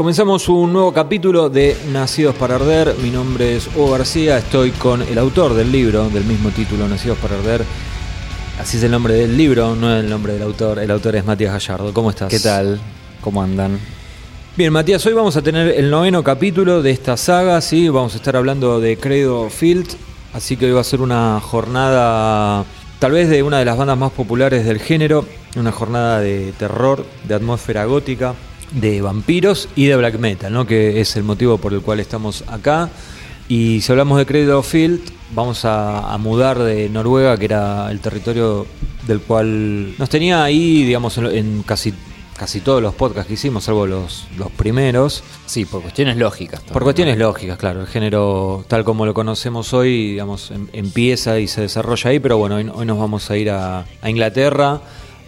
Comenzamos un nuevo capítulo de Nacidos para Arder. Mi nombre es Hugo García, estoy con el autor del libro del mismo título, Nacidos para Arder. Así es el nombre del libro, no el nombre del autor. El autor es Matías Gallardo. ¿Cómo estás? ¿Qué tal? ¿Cómo andan? Bien, Matías, hoy vamos a tener el noveno capítulo de esta saga, ¿sí? Vamos a estar hablando de Credo Field, así que hoy va a ser una jornada tal vez de una de las bandas más populares del género, una jornada de terror, de atmósfera gótica, de vampiros y de black metal, ¿no? que es el motivo por el cual estamos acá. Y si hablamos de Cradle Field, vamos a, mudar de Noruega, que era el territorio del cual nos tenía ahí, digamos, en, casi, casi todos los podcasts que hicimos, salvo los, los primeros. Sí, por cuestiones lógicas. Por cuestiones lógicas, claro. El género, tal como lo conocemos hoy, digamos, em, empieza y se desarrolla ahí, pero bueno, hoy, nos vamos a ir a, a Inglaterra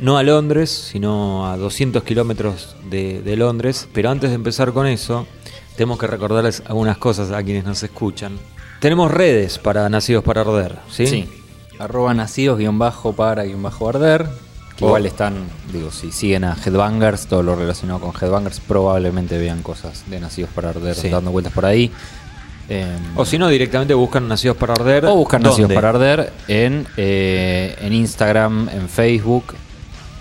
no a Londres, sino a 200 kilómetros de, Londres. Pero antes de empezar con eso, tenemos que recordarles algunas cosas a quienes nos escuchan. Tenemos redes para Nacidos para Arder, ¿sí? Sí. Arroba nacidos guion bajo para guion bajo arder. Que igual están, digo, si siguen a Headbangers, todo lo relacionado con Headbangers, probablemente vean cosas de Nacidos para Arder dando vueltas por ahí. Em, o si no, directamente buscan Nacidos para Arder. O buscan Nacidos para Arder en, eh, en Instagram, en Facebook,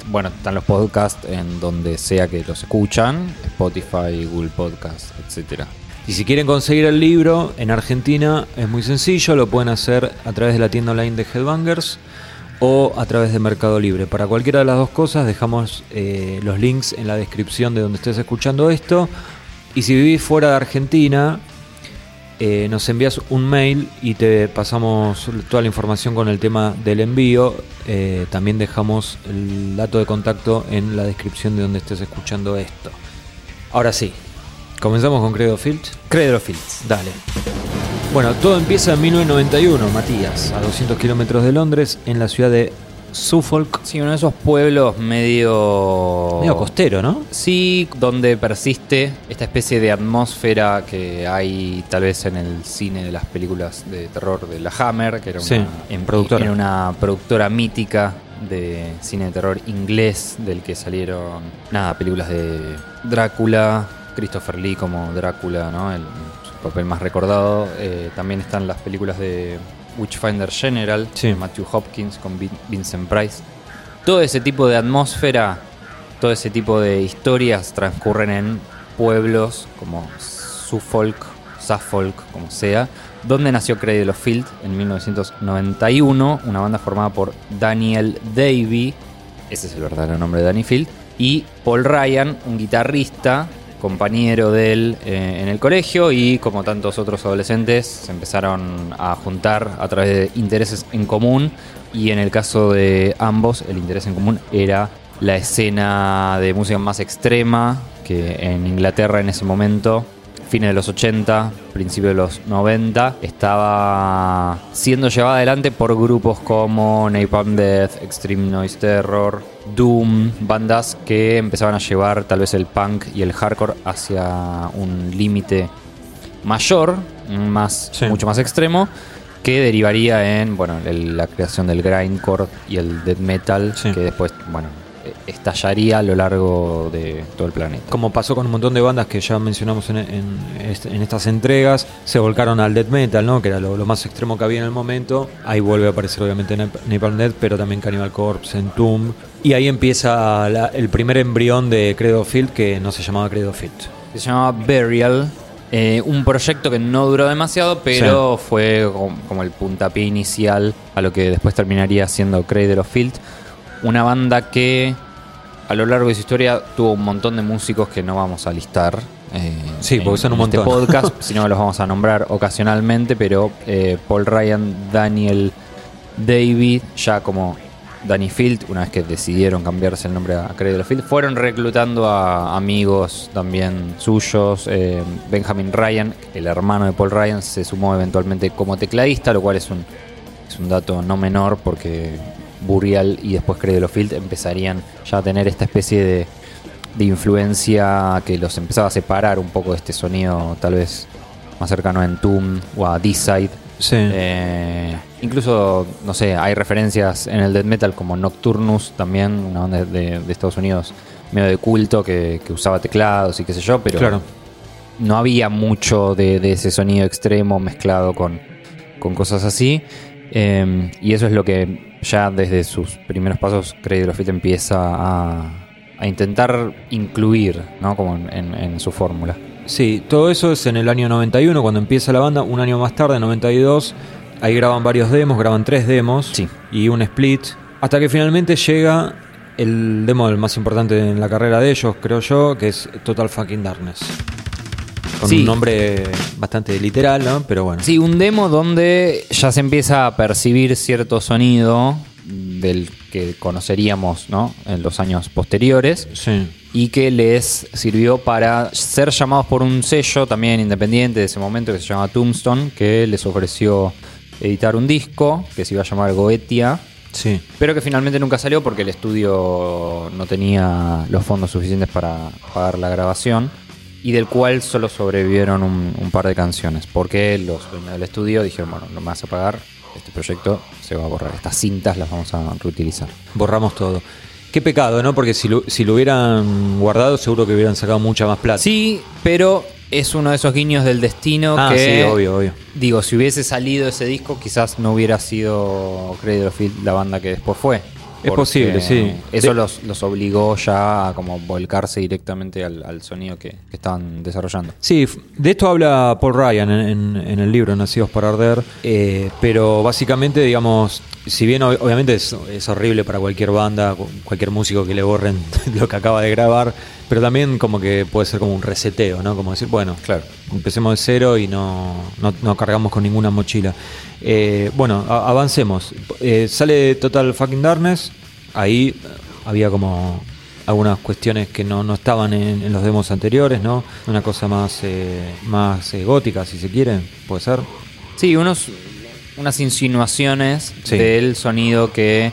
bueno, están los podcasts en donde sea que los escuchan, Spotify, Google Podcast, etcétera. Y si quieren conseguir el libro en Argentina es muy sencillo, lo pueden hacer a través de la tienda online de Headbangers o a través de Mercado Libre. Para cualquiera de las dos cosas dejamos eh, los links en la descripción de donde estés escuchando esto. Y si vivís fuera de Argentina, eh, nos envías un mail y te pasamos toda la información con el tema del envío. Eh, también dejamos el dato de contacto en la descripción de donde estés escuchando esto. Ahora sí, comenzamos con Credo Field. Credo Fields, dale. Bueno, todo empieza en 1991, Matías, a 200 kilómetros de Londres, en la ciudad de Suffolk. Sí, uno de esos pueblos medio... Medio costero, ¿no? Sí, donde persiste esta especie de atmósfera que hay tal vez en el cine de las películas de terror de la Hammer, que era una, en productora. Era una productora mítica de cine de terror inglés, del que salieron, nada, películas de Drácula, Christopher Lee como Drácula, ¿no? El, su papel más recordado. Eh, también están las películas de Witchfinder General, Matthew Hopkins con Vincent Price. Todo ese tipo de atmósfera, todo ese tipo de historias transcurren en pueblos como Suffolk, Suffolk, como sea, donde nació Cradle of Field en 1991, una banda formada por Daniel Davy, ese es el verdadero nombre de Danny Field, y Paul Ryan, un guitarrista compañero de él eh, en el colegio y como tantos otros adolescentes se empezaron a juntar a través de intereses en común y en el caso de ambos el interés en común era la escena de música más extrema que en Inglaterra en ese momento fines de los 80, principios de los 90, estaba siendo llevada adelante por grupos como Napalm Death, Extreme Noise Terror, Doom, bandas que empezaban a llevar tal vez el punk y el hardcore hacia un límite mayor, más, mucho más extremo, que derivaría en bueno, la creación del grindcore y el death metal, que después, bueno, estallaría a lo largo de todo el planeta. Como pasó con un montón de bandas que ya mencionamos en, estas entregas, se volcaron al death metal, ¿no? que era lo, más extremo que había en el momento. Ahí vuelve a aparecer obviamente Napalm Death, pero también Cannibal Corpse, Entomb. Y ahí empieza el primer embrión de Credo Field que no se llamaba Credo Field. Se llamaba Burial. Eh, un proyecto que no duró demasiado, pero fue como, el puntapié inicial a lo que después terminaría siendo Cradle of Field una banda que a lo largo de su historia tuvo un montón de músicos que no vamos a listar. Eh, sí, porque son un este montón. Este podcast, si no los vamos a nombrar ocasionalmente, pero eh, Paul Ryan, Daniel David, ya como Danny Field, una vez que decidieron cambiarse el nombre a Cradle Field, fueron reclutando a amigos también suyos. Eh, Benjamin Ryan, el hermano de Paul Ryan, se sumó eventualmente como tecladista, lo cual es un, es un dato no menor porque Burial y después Cradle Field empezarían ya a tener esta especie de, influencia que los empezaba a separar un poco de este sonido tal vez más cercano a Entomb o a D-Side. Eh, incluso, no sé, hay referencias en el death metal como Nocturnus, también una banda de, Estados Unidos medio de culto que, usaba teclados y qué sé yo, pero no había mucho de, de ese sonido extremo mezclado con, con cosas así. Eh, y eso es lo que ya desde sus primeros pasos of Filth empieza a, a intentar incluir ¿no? como en, en- en su fórmula. Sí, todo eso es en el año 91, cuando empieza la banda. Un año más tarde, en 92, ahí graban varios demos, graban tres demos Sí. y un split. Hasta que finalmente llega el demo el más importante en la carrera de ellos, creo yo, que es Total Fucking Darkness. Con Sí. un nombre bastante literal, ¿no? Pero bueno. Sí, un demo donde ya se empieza a percibir cierto sonido del que conoceríamos ¿no? en los años posteriores Sí. y que les sirvió para ser llamados por un sello también independiente de ese momento que se llama Tombstone, que les ofreció editar un disco que se iba a llamar Goetia, Sí. pero que finalmente nunca salió porque el estudio no tenía los fondos suficientes para pagar la grabación y del cual solo sobrevivieron un, un par de canciones. Porque los dueños del estudio dijeron, bueno, no me vas a pagar, este proyecto se va a borrar, estas cintas las vamos a reutilizar. Borramos todo. Qué pecado, ¿no? Porque si lo, si lo hubieran guardado, seguro que hubieran sacado mucha más plata. Sí, pero es uno de esos guiños del destino Ah, que... sí, obvio, obvio. Digo, si hubiese salido ese disco, quizás no hubiera sido Cradle of Filth la banda que después fue. Es posible, sí. Eso De- los, los obligó ya a como volcarse directamente al, al sonido que, que estaban desarrollando. Sí, de esto habla Paul Ryan en, en- en el libro Nacidos para Arder, eh, pero básicamente, digamos, si bien ob- obviamente es, es horrible para cualquier banda, cu- cualquier músico que le borren lo que acaba de grabar, pero también como que puede ser como un reseteo, ¿no? Como decir, bueno, Claro. empecemos de cero y no, no, no cargamos con ninguna mochila. Eh, bueno, a- avancemos. Eh, sale Total Fucking Darkness, ahí eh, había como algunas cuestiones que no, no estaban en, en los demos anteriores, ¿no? Una cosa más, eh, más eh, gótica, si se quiere, puede ser. Sí, unos, unas insinuaciones Sí. del sonido que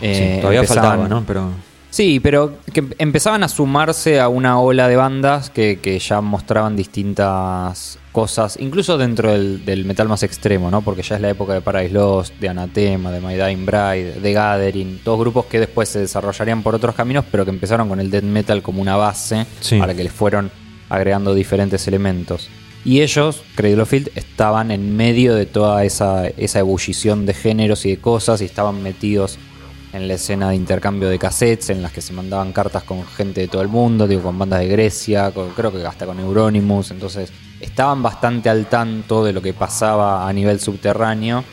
eh, Sí, todavía empezaban- faltaba, ¿no? Pero Sí, pero que empezaban a sumarse a una ola de bandas que, que ya mostraban distintas cosas, incluso dentro del, del metal más extremo, ¿no? Porque ya es la época de Paradise Lost, de Anathema, de My Dying Bride, de Gathering, todos grupos que después se desarrollarían por otros caminos, pero que empezaron con el death metal como una base Sí. a la que les fueron agregando diferentes elementos. Y ellos, Cradle of Filth, estaban en medio de toda esa, esa ebullición de géneros y de cosas y estaban metidos en la escena de intercambio de cassettes, en las que se mandaban cartas con gente de todo el mundo, digo, con bandas de Grecia, con- creo que hasta con Euronymous, entonces estaban bastante al tanto de lo que pasaba a nivel subterráneo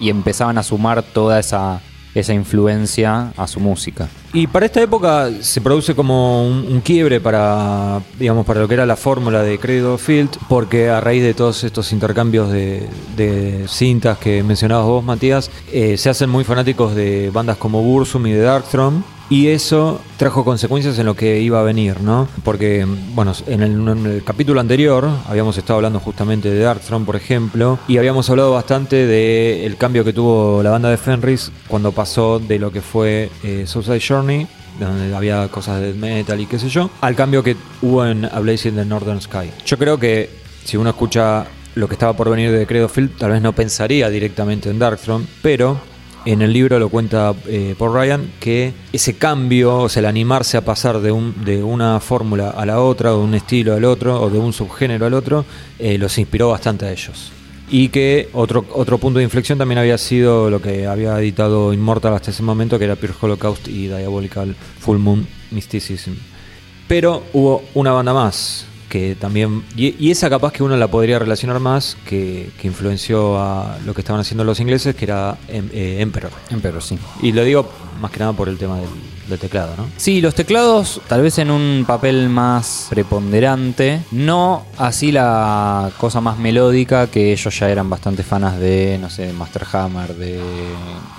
y empezaban a sumar toda esa, esa influencia a su música. Y para esta época se produce como un, quiebre para, digamos, para lo que era la fórmula de Credo Field, porque a raíz de todos estos intercambios de, de cintas que mencionabas vos, Matías, eh, se hacen muy fanáticos de bandas como Bursum y de Darkthrone. Y eso trajo consecuencias en lo que iba a venir, ¿no? Porque, bueno, en el, capítulo anterior habíamos estado hablando justamente de Darkthrone, por ejemplo, y habíamos hablado bastante del cambio que tuvo la banda de Fenris cuando pasó de lo que fue eh, Journey, donde había cosas de metal y qué sé yo, al cambio que hubo en A Blaze in the Northern Sky. Yo creo que si uno escucha lo que estaba por venir de Credo Field, tal vez no pensaría directamente en Darkthrone, pero en el libro lo cuenta eh, Paul Ryan que ese cambio, o sea, el animarse a pasar de, un, de una fórmula a la otra, o de un estilo al otro, o de un subgénero al otro, eh, los inspiró bastante a ellos. Y que otro, otro punto de inflexión también había sido lo que había editado Immortal hasta ese momento, que era Pure Holocaust y Diabolical Full Moon Mysticism. Pero hubo una banda más que también. Y, y esa capaz que uno la podría relacionar más, que, que influenció a lo que estaban haciendo los ingleses, que era em- eh, Emperor. Pero sí. Y lo digo más que nada por el tema del, del teclado, ¿no? Sí, los teclados tal vez en un papel más preponderante, no así la cosa más melódica que ellos ya eran bastante fanas de, no sé, Master Hammer, de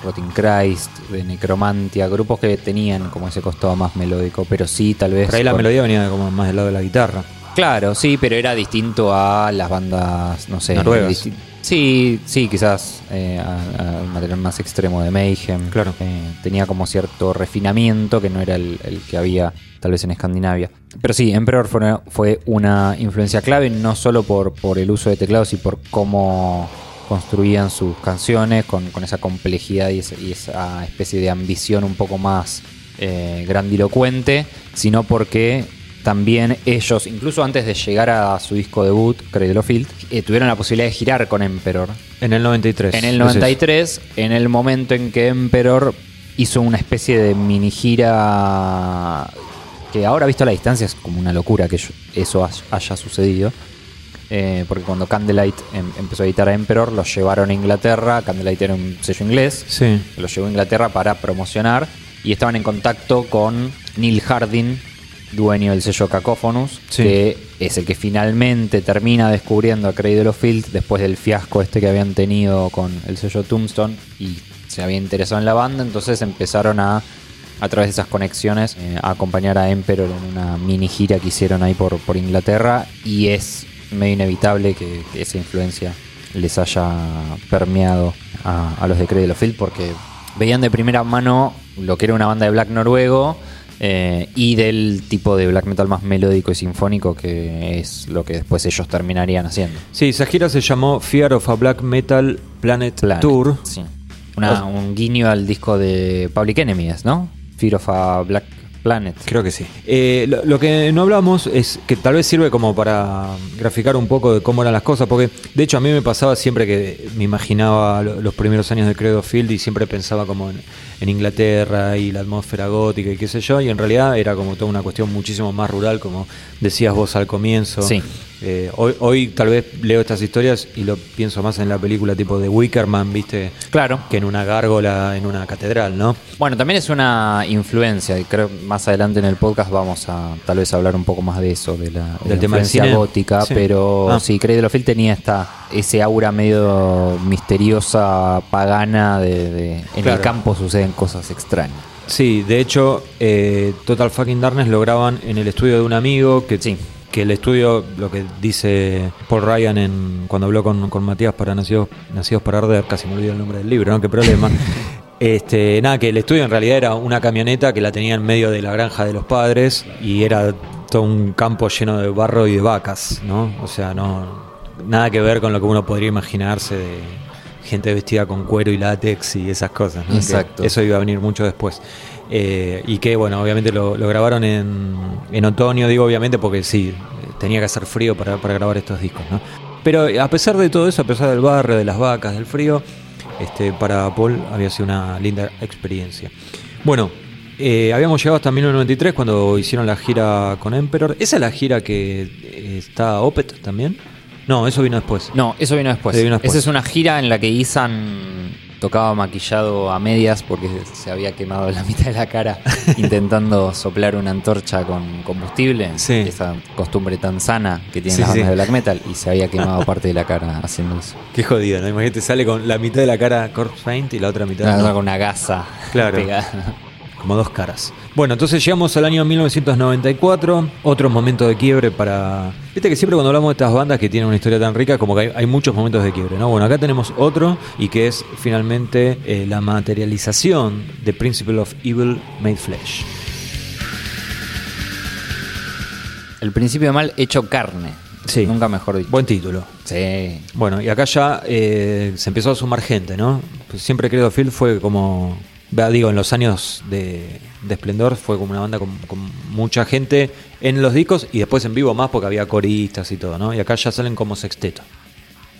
Rotting Christ, de Necromantia, grupos que tenían como ese costado más melódico, pero sí tal vez... Por ahí la melodía venía como más del lado de la guitarra. Claro, sí, pero era distinto a las bandas, no sé, Noruegas. Sí, sí, quizás eh, al material más extremo de Mayhem. Claro. Eh, tenía como cierto refinamiento que no era el, el que había tal vez en Escandinavia. Pero sí, Emperor fue, fue una influencia clave, no solo por, por el uso de teclados y por cómo construían sus canciones con, con esa complejidad y esa, y esa especie de ambición un poco más eh, grandilocuente, sino porque también ellos, incluso antes de llegar a su disco debut, Cradle of Field, eh, tuvieron la posibilidad de girar con Emperor. En el 93. En el 93, en el momento en que Emperor hizo una especie de mini gira que ahora visto a la distancia es como una locura que eso haya sucedido. Eh, porque cuando Candlelight em, empezó a editar a Emperor, lo llevaron a Inglaterra. Candlelight era un sello inglés. Sí. Lo llevó a Inglaterra para promocionar. Y estaban en contacto con Neil Harding, dueño del sello Cacophonus, que es el que finalmente termina descubriendo a Cradle of Field después del fiasco este que habían tenido con el sello Tombstone y se había interesado en la banda, entonces empezaron a a través de esas conexiones eh, a acompañar a Emperor en una mini gira que hicieron ahí por, por Inglaterra. Y es medio inevitable que, esa influencia les haya permeado a, los de Cradle of Field porque veían de primera mano lo que era una banda de black noruego eh, y del tipo de black metal más melódico y sinfónico que es lo que después ellos terminarían haciendo. Sí, esa gira se llamó Fear of a Black Metal Planet, Tour. Sí. un guiño al disco de Public Enemies, ¿no? Fear of a Black Planet. Creo que sí. Eh, lo, que no hablamos es que tal vez sirve como para graficar un poco de cómo eran las cosas, porque de hecho a mí me pasaba siempre que me imaginaba los primeros años de Credo Field y siempre pensaba como en, en Inglaterra y la atmósfera gótica y qué sé yo, y en realidad era como toda una cuestión muchísimo más rural, como decías vos al comienzo. Sí. Eh, hoy, hoy tal vez leo estas historias y lo pienso más en la película tipo de Wickerman, ¿viste? Claro. Que en una gárgola, en una catedral, ¿no? Bueno, también es una influencia, y creo más adelante en el podcast vamos a tal vez hablar un poco más de eso, de la, Del tema influencia gótica, pero ah. sí, Craig de tenía esta, ese aura medio misteriosa, pagana, de, en el campo suceden cosas extrañas. Sí, de hecho, eh, Total Fucking Darkness lo graban en el estudio de un amigo que sí que el estudio, lo que dice Paul Ryan en, cuando habló con, Matías para Nacidos, Nacidos para Arder, casi me olvidé el nombre del libro, ¿no? Qué problema. Este, nada, que el estudio en realidad era una camioneta que la tenía en medio de la granja de los padres y era todo un campo lleno de barro y de vacas, ¿no? O sea, no nada que ver con lo que uno podría imaginarse de gente vestida con cuero y látex y esas cosas. ¿no? Exacto. eso iba a venir mucho después. Eh, y que, bueno, obviamente lo, grabaron en, otoño, digo obviamente porque sí, tenía que hacer frío para, grabar estos discos, ¿no? Pero a pesar de todo eso, a pesar del barrio, de las vacas, del frío, este, para Paul había sido una linda experiencia. Bueno, eh, habíamos llegado hasta 1993 cuando hicieron la gira con Emperor. ¿Esa es la gira que eh, está Opet también? No, eso vino después. No, eso vino después. Vino después. Esa es una gira en la que Isan tocaba maquillado a medias porque se había quemado la mitad de la cara intentando soplar una antorcha con combustible. Esa costumbre tan sana que tienen las bandas de black metal y se había quemado parte de la cara haciendo eso. Qué jodido, ¿no? Imagínate, sale con la mitad de la cara corpse paint y la otra mitad. con una gasa claro. pegada como dos caras. Bueno, entonces llegamos al año 1994, otro momento de quiebre para... Viste que siempre cuando hablamos de estas bandas que tienen una historia tan rica, como que hay, muchos momentos de quiebre, ¿no? Bueno, acá tenemos otro y que es finalmente eh, la materialización de Principle of Evil Made Flesh. El principio de mal hecho carne. Sí. Nunca mejor dicho. Buen título. Sí. Bueno, y acá ya eh, se empezó a sumar gente, ¿no? Pues siempre Credo Phil fue como digo, en los años de, esplendor fue como una banda con, mucha gente en los discos y después en vivo más porque había coristas y todo, ¿no? Y acá ya salen como sexteto.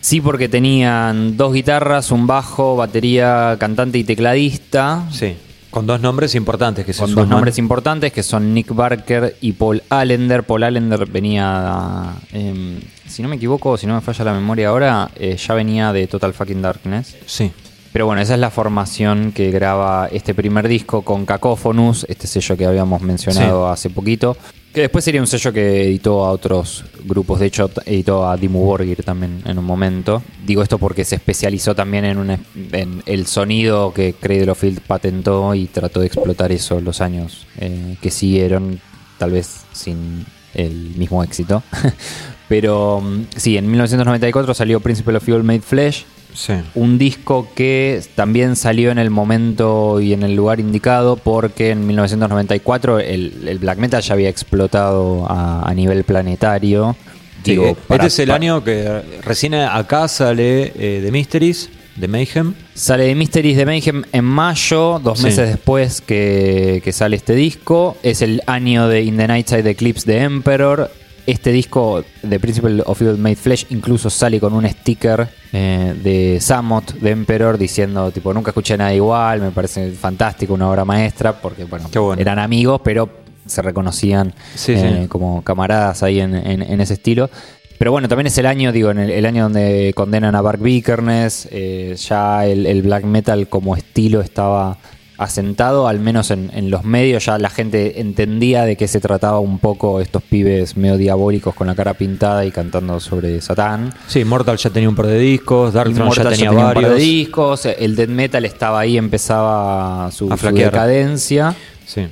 Sí, porque tenían dos guitarras, un bajo, batería, cantante y tecladista. Sí, con dos nombres importantes que Con dos nombres importantes que son Nick Barker y Paul Allender. Paul Allender venía, em, si no me equivoco, si no me falla la memoria ahora, eh, ya venía de Total Fucking Darkness. Sí. Pero bueno, esa es la formación que graba este primer disco con Cacophonus, este sello que habíamos mencionado hace poquito. Que después sería un sello que editó a otros grupos. De hecho, editó a Dimmu Borgir también en un momento. Digo esto porque se especializó también en, el sonido que Cradle of Field patentó y trató de explotar eso los años eh, que siguieron, tal vez sin el mismo éxito. Pero mm, sí, en 1994 salió Principle of Evil Made Flesh, un disco que también salió en el momento y en el lugar indicado porque en 1994 el, black metal ya había explotado a, nivel planetario. Digo, este es el año que recién acá sale eh, The Mysteries de Mayhem. Sale de Mysteries de Mayhem en mayo, dos Sí. meses después que, que sale este disco. Es el año de In the Nightside Eclipse de Emperor. Este disco, The Principle of Evil Made Flesh, incluso sale con un sticker eh, de Samot de Emperor diciendo, tipo, nunca escuché nada igual, me parece fantástico, una obra maestra, porque, bueno, eran amigos, pero se reconocían Sí, eh, sí. como camaradas ahí en, en- en ese estilo. Pero bueno, también es el año, digo, en el, el año donde condenan a Bark Vikernes, eh, ya el, el black metal como estilo estaba asentado, al menos en, en los medios, ya la gente entendía de qué se trataba un poco estos pibes medio diabólicos con la cara pintada y cantando sobre Satán. Sí, Mortal ya tenía un par de discos, Darkthrone ya Immortal tenía un par de discos, el death metal estaba ahí, empezaba su, A su flaquear. decadencia. Sí.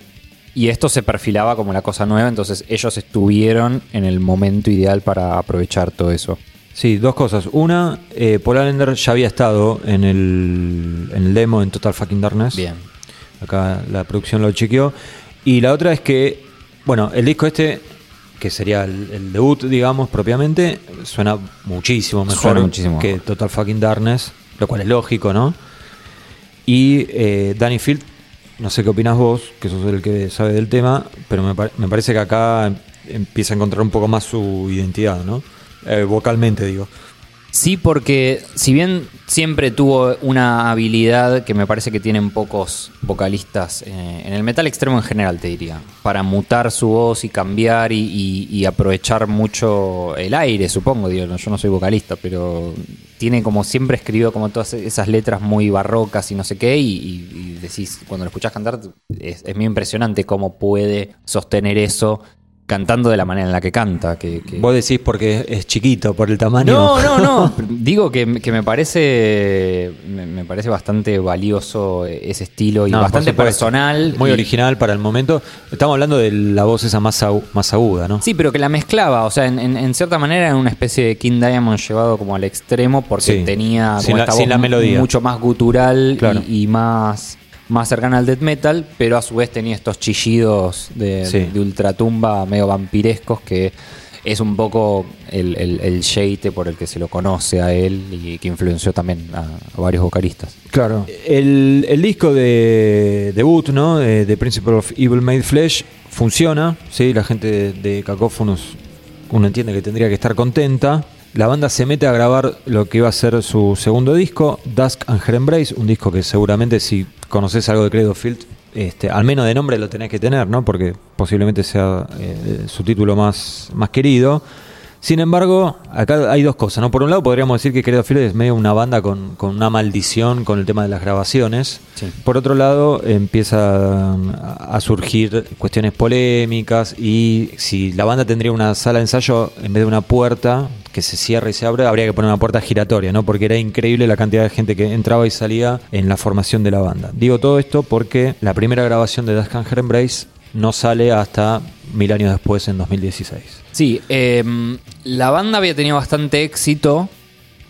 Y esto se perfilaba como la cosa nueva, entonces ellos estuvieron en el momento ideal para aprovechar todo eso. Sí, dos cosas. Una, eh, Paul Allender ya había estado en el, en el demo en Total Fucking Darkness. Bien. Acá la producción lo chequeó. Y la otra es que, bueno, el disco este, que sería el, el debut, digamos, propiamente, suena muchísimo mejor Suena muchísimo que. Total Fucking Darkness, lo cual es lógico, ¿no? Y eh, Danny Field, no sé qué opinas vos, que sos el que sabe del tema, pero me, par- me parece que acá em- empieza a encontrar un poco más su identidad, ¿no? Eh, vocalmente, digo. Sí, porque si bien siempre tuvo una habilidad que me parece que tienen pocos vocalistas, eh, en el metal extremo en general te diría, para mutar su voz y cambiar y, aprovechar mucho el aire, supongo, digo, no, yo no soy vocalista, pero tiene como siempre escribió como todas esas letras muy barrocas y no sé qué, y decís, cuando lo escuchás cantar, es, es muy impresionante cómo puede sostener eso cantando de la manera en la que canta. Que, que- Vos decís porque es chiquito, por el tamaño. no, no, no. Digo que, que me parece me, parece bastante valioso ese estilo y No, bastante personal. Muy y- original para el momento. Estamos hablando de la voz esa más, agu- más aguda, ¿no? Sí, pero que la mezclaba, o sea, en, en- en cierta manera era una especie de King Diamond llevado como al extremo porque Sí. tenía Sin como la- esta sin voz la melodía. mucho más gutural Claro. y, y más, más cercana al death metal, pero a su vez tenía estos chillidos de, Sí. de ultratumba medio vampirescos que es un poco el, el, el yeite por el que se lo conoce a él y que influenció también a, a varios vocalistas. Claro. El, el disco de debut, ¿no? De, de Principle of Evil Made Flesh funciona, ¿sí? La gente de, de Cacophonous, uno entiende que tendría que estar contenta. La banda se mete a grabar lo que iba a ser su segundo disco, Dusk and Her Embrace, un disco que seguramente si conoces algo de Credo Field, este, al menos de nombre lo tenés que tener, ¿no? Porque posiblemente sea eh, su título más, más querido. Sin embargo, acá hay dos cosas, ¿no? Por un lado podríamos decir que Credo Field es medio una banda con, con una maldición con el tema de las grabaciones. Sí. Por otro lado, empiezan a a surgir cuestiones polémicas y si la banda tendría una sala de ensayo en vez de una puerta que se cierra y se abre, habría que poner una puerta giratoria, ¿no? Porque era increíble la cantidad de gente que entraba y salía en la formación de la banda. Digo todo esto porque la primera grabación de and Her Embrace no sale hasta mil años después, en 2016. Sí, eh, la banda había tenido bastante éxito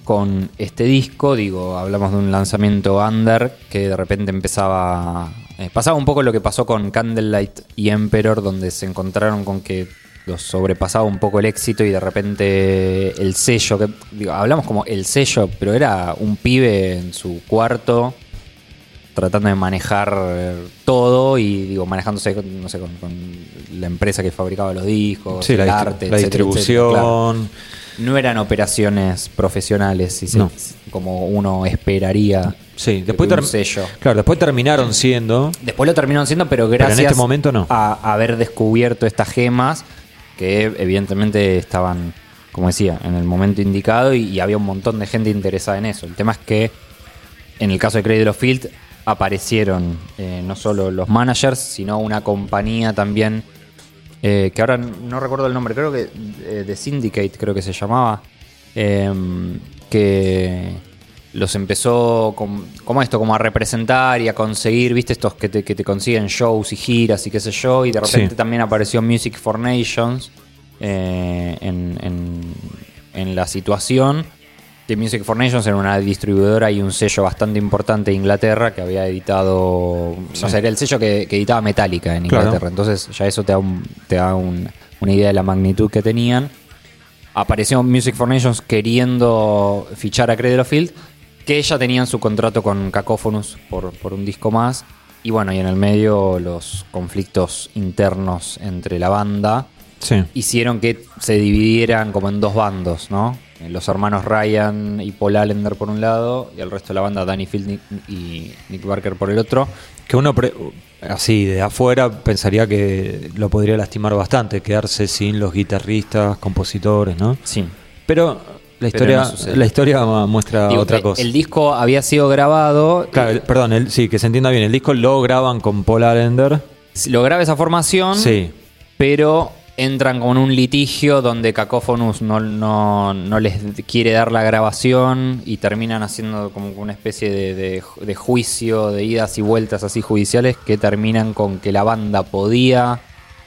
con este disco, digo, hablamos de un lanzamiento under que de repente empezaba... eh, pasaba un poco lo que pasó con Candlelight y Emperor, donde se encontraron con que los sobrepasaba un poco el éxito y de repente el sello, que digo, hablamos como el sello, pero era un pibe en su cuarto tratando de manejar eh, todo y digo manejándose con, no sé con, con la empresa que fabricaba los discos Sí, el la, arte la etcétera, distribución. etcétera, claro. no eran operaciones profesionales si se- como uno esperaría Sí, de después, un sello claro, después terminaron siendo después lo terminaron siendo pero Pero en gracias este momento no. a haber descubierto estas gemas que evidentemente estaban como decía en el momento indicado y, había un montón de gente interesada en eso. El tema es que en el caso de Cradle of Field aparecieron eh, no solo los managers, sino una compañía también, eh, que ahora no recuerdo el nombre, creo que eh, The Syndicate creo que se llamaba, eh, que los empezó com- como esto, como a representar y a conseguir, viste, estos que te, que te consiguen shows y giras y qué sé yo, y de repente Sí. también apareció Music for Nations eh, en, en- en la situación. Que Music for Nations era una distribuidora y un sello bastante importante de Inglaterra que había editado. Sí. O sea, era el sello que, que editaba Metallica en Claro. Inglaterra. Entonces, ya eso te da, un- te da un- una idea de la magnitud que tenían. Apareció Music for Nations queriendo fichar a Cradle of Field. Que ella tenían su contrato con Cacophonus por, por un disco más. Y bueno, y en el medio los conflictos internos entre la banda Sí. hicieron que se dividieran como en dos bandos, ¿no? Los hermanos Ryan y Paul Allender por un lado, y el resto de la banda Danny Field y Nick Barker por el otro. Que uno, pre- así de afuera, pensaría que lo podría lastimar bastante, quedarse sin los guitarristas, compositores, ¿no? Sí. Pero la historia, no la historia muestra Digo, otra cosa. El disco había sido grabado. Claro, el- perdón, el- sí, que se entienda bien. El disco lo graban con Paul Allender. Lo graba esa formación, Sí. pero entran con un litigio donde Cacophonus no, no, no les quiere dar la grabación y terminan haciendo como una especie de, de- de juicio, de idas y vueltas así judiciales que terminan con que la banda podía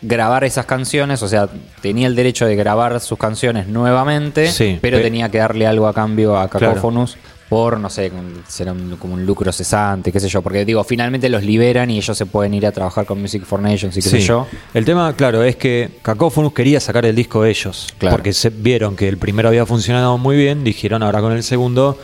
grabar esas canciones, o sea, tenía el derecho de grabar sus canciones nuevamente, Sí, pero pe- tenía que darle algo a cambio a Claro. Cacophonus. Por, no sé, será un- como un lucro cesante, qué sé yo. Porque digo, finalmente los liberan y ellos se pueden ir a trabajar con Music for Nations y qué sé yo. El tema, claro, es que Cacophonus quería sacar el disco ellos. Claro. Porque se vieron que el primero había funcionado muy bien. Dijeron, ahora con el segundo,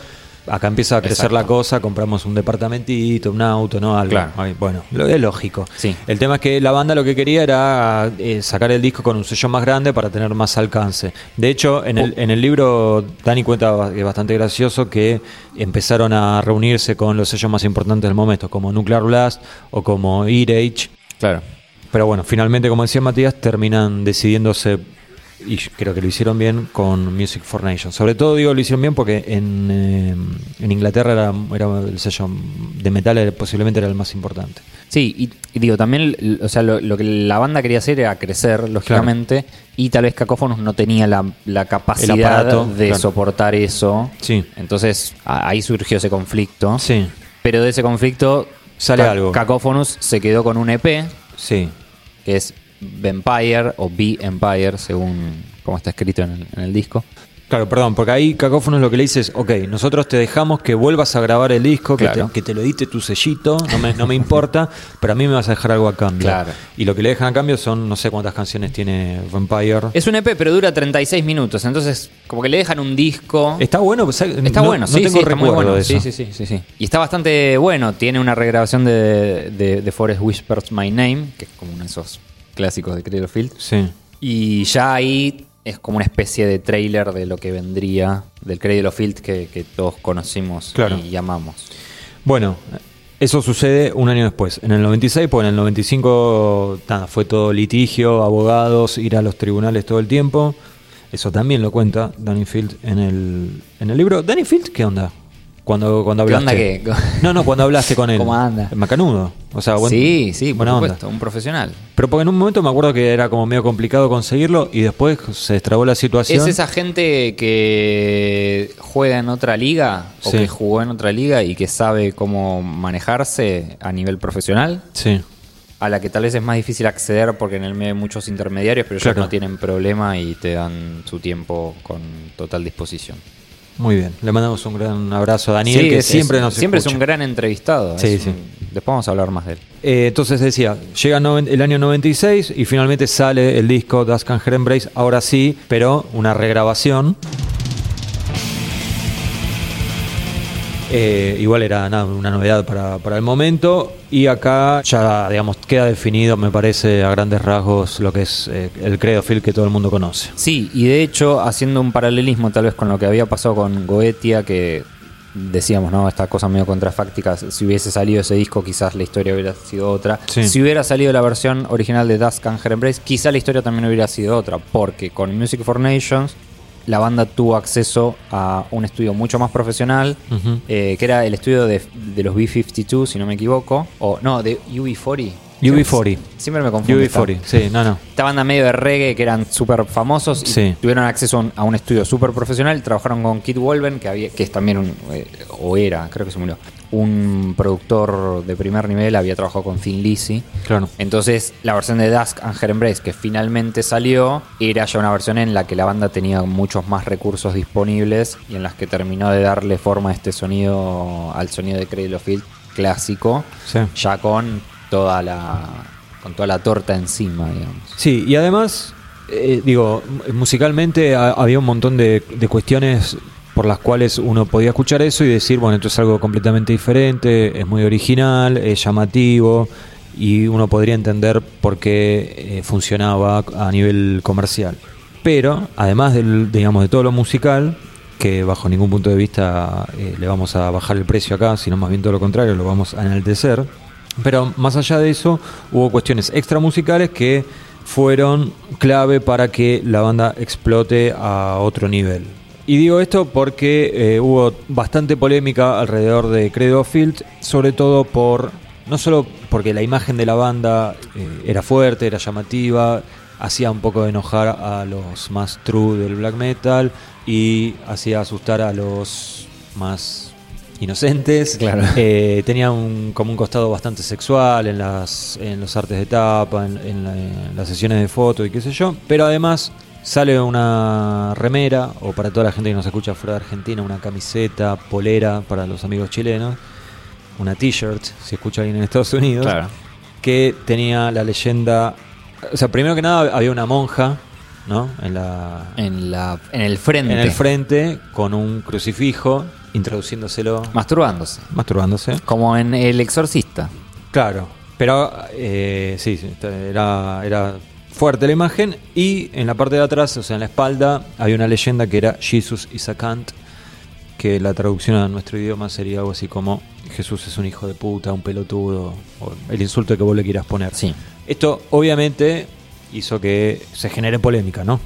acá empieza a crecer Exacto. la cosa. Compramos un departamentito, un auto, ¿no? Algo. Claro. Bueno, lo es lógico. Sí. El tema es que la banda lo que quería era eh, sacar el disco con un sello más grande para tener más alcance. De hecho, en Oh. el, en el libro, Dani cuenta es bastante gracioso que empezaron a reunirse con los sellos más importantes del momento, como Nuclear Blast o como Earage. Claro. Pero bueno, finalmente, como decía Matías, terminan decidiéndose, y creo que lo hicieron bien, con Music for Nations. Sobre todo digo lo hicieron bien porque en, eh, en Inglaterra era, era el sello de metal, era- posiblemente era el más importante. Sí, y, y digo, también, o sea, lo, lo que la banda quería hacer era crecer, lógicamente, y tal vez Cacophonus no tenía la, la capacidad aparato, de claro. soportar eso. Sí. Entonces, ahí surgió ese conflicto. Sí, Pero de ese conflicto, Sale algo. Cacophonus se quedó con un EP, sí. que es Vampire o Be Empire, según como está escrito en el, en el disco. Claro, perdón, porque ahí Cacófonos lo que le dice es, ok, nosotros te dejamos que vuelvas a grabar el disco, que, te, que te lo edite tu sellito, no me, no me importa, pero a mí me vas a dejar algo a cambio. Claro. Y lo que le dejan a cambio son no sé cuántas canciones tiene Vampire. Es un EP, pero dura 36 minutos, entonces como que le dejan un disco. Está bueno, pues, Está no- bueno, no sí, tengo sí, está muy recuerdo bueno. de eso. Sí, sí, sí, sí, sí. Y está bastante bueno. Tiene una regrabación de, de, de Forest Whispers My Name, que es como uno de esos clásicos de Cradle of Field. Sí. Y ya ahí es como una especie de trailer de lo que vendría del Cradle of Field que, que todos conocimos Claro. y amamos. Bueno, eso sucede un año después. En el 96, pues en el 95 nada, fue todo litigio, abogados, ir a los tribunales todo el tiempo. Eso también lo cuenta Danny Field en el, en el libro. ¿Danny Field qué onda? Cuando, cuando ¿Qué hablaste. onda qué? No, no, cuando hablaste con él. ¿Cómo anda? Macanudo. O sea, buen- sí, sí, por buena onda. un profesional. Pero porque en un momento me acuerdo que era como medio complicado conseguirlo y después se destrabó la situación. Es esa gente que juega en otra liga o Sí. que jugó en otra liga y que sabe cómo manejarse a nivel profesional, Sí. a la que tal vez es más difícil acceder porque en el medio hay muchos intermediarios, pero ellos Claro. no tienen problema y te dan su tiempo con total disposición. Muy bien. Le mandamos un gran abrazo a Daniel, Sí, que es- siempre nos siempre escucha. es un gran entrevistado. Sí, sí. un- después vamos a hablar más de él. Eh, entonces decía, llega noven- el año 96 y finalmente sale el disco Dusk and Her Embrace, ahora sí, pero una regrabación. Eh, igual era nada, una novedad para, para el momento y acá ya digamos queda definido me parece a grandes rasgos lo que es eh, el credo Phil que todo el mundo conoce. Sí, y de hecho, haciendo un paralelismo tal vez con lo que había pasado con Goetia, que decíamos, ¿no? Esta cosa medio contrafáctica, si hubiese salido ese disco quizás la historia hubiera sido otra. Sí. Si hubiera salido la versión original de and Her Embrace, quizá la historia también hubiera sido otra, porque con Music for Nations la banda tuvo acceso a un estudio mucho más profesional, eh, que era el estudio de, de los B-52, si no me equivoco, o no, de UB40. UB40. Siempre me confundo. UB40, sí, no, no. Esta banda medio de reggae que eran súper famosos y Sí. tuvieron acceso a un- a un estudio súper profesional. Trabajaron con Kid Wolven, que, había, que es también un. eh, o era, creo que se murió. Un productor de primer nivel, había trabajado con Thin Lizzy. Claro. Entonces, la versión de Dusk and Her Embrace, que finalmente salió, era ya una versión en la que la banda tenía muchos más recursos disponibles y en las que terminó de darle forma a este sonido, al sonido de Cradle of Field clásico, Sí. ya con toda la con toda la torta encima, digamos. Sí, y además, eh, digo, musicalmente ha- había un montón de, de cuestiones, por las cuales uno podía escuchar eso y decir, bueno, esto es algo completamente diferente, es muy original, es llamativo y uno podría entender por qué eh, funcionaba a nivel comercial. Pero, además del, digamos, de todo lo musical, que bajo ningún punto de vista eh, le vamos a bajar el precio acá, sino más bien todo lo contrario, lo vamos a enaltecer. Pero más allá de eso, hubo cuestiones extra musicales que fueron clave para que la banda explote a otro nivel. Y digo esto porque eh, hubo bastante polémica alrededor de Credo Field, sobre todo por no solo porque la imagen de la banda eh, era fuerte, era llamativa, hacía un poco de enojar a los más true del black metal y hacía asustar a los más inocentes. Claro. Eh, tenía un, como un costado bastante sexual en, las, en los artes de tapa, en, en la- en las sesiones de foto y qué sé yo. Pero además sale una remera, o para toda la gente que nos escucha fuera de Argentina, una camiseta, polera para los amigos chilenos, una t-shirt, si escucha alguien en Estados Unidos, Claro. que tenía la leyenda... O sea, primero que nada había una monja, ¿no? En la, En, la, en el frente. en el frente con un crucifijo introduciéndoselo, Masturbándose. masturbándose. Como en El Exorcista. Claro, pero eh, sí, sí, era, era fuerte la imagen y en la parte de atrás, o sea, en la espalda, había una leyenda que era Jesus is a que la traducción a nuestro idioma sería algo así como Jesús es un hijo de puta, un pelotudo, o el insulto que vos le quieras poner. Sí. Esto obviamente hizo que se genere polémica, ¿no?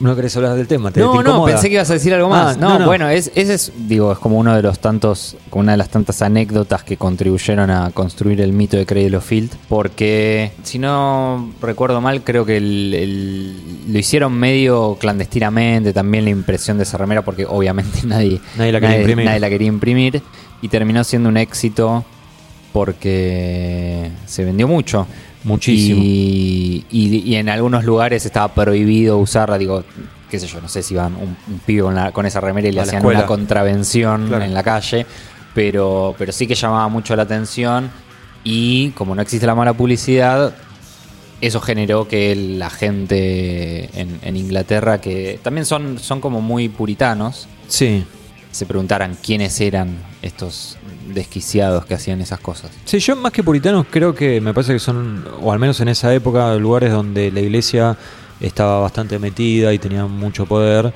¿No querés hablar del tema? ¿Te- No, te no, pensé que ibas a decir algo más. Ah, no, no, no. bueno, es, ese es, digo, es como uno de los tantos, como una de las tantas anécdotas que contribuyeron a construir el mito de Cradle Field. Porque, si no recuerdo mal, creo que el- el- lo hicieron medio clandestinamente también la impresión de esa remera, porque obviamente nadie, Nadie la quería imprimir. nadie la quería imprimir. Y terminó siendo un éxito porque se vendió mucho. Muchísimo. Y, y- y en algunos lugares estaba prohibido usarla. Digo, qué sé yo, no sé si iban un, un pibe con, la- con esa remera y le A hacían una contravención Claro. en la calle. Pero, pero sí que llamaba mucho la atención. Y como no existe la mala publicidad, eso generó que la gente en, en Inglaterra, que también son, son como muy puritanos, Sí. Se preguntaran quiénes eran estos desquiciados que hacían esas cosas. Sí, yo más que puritanos creo que me parece que son, o al menos en esa época, lugares donde la iglesia estaba bastante metida y tenía mucho poder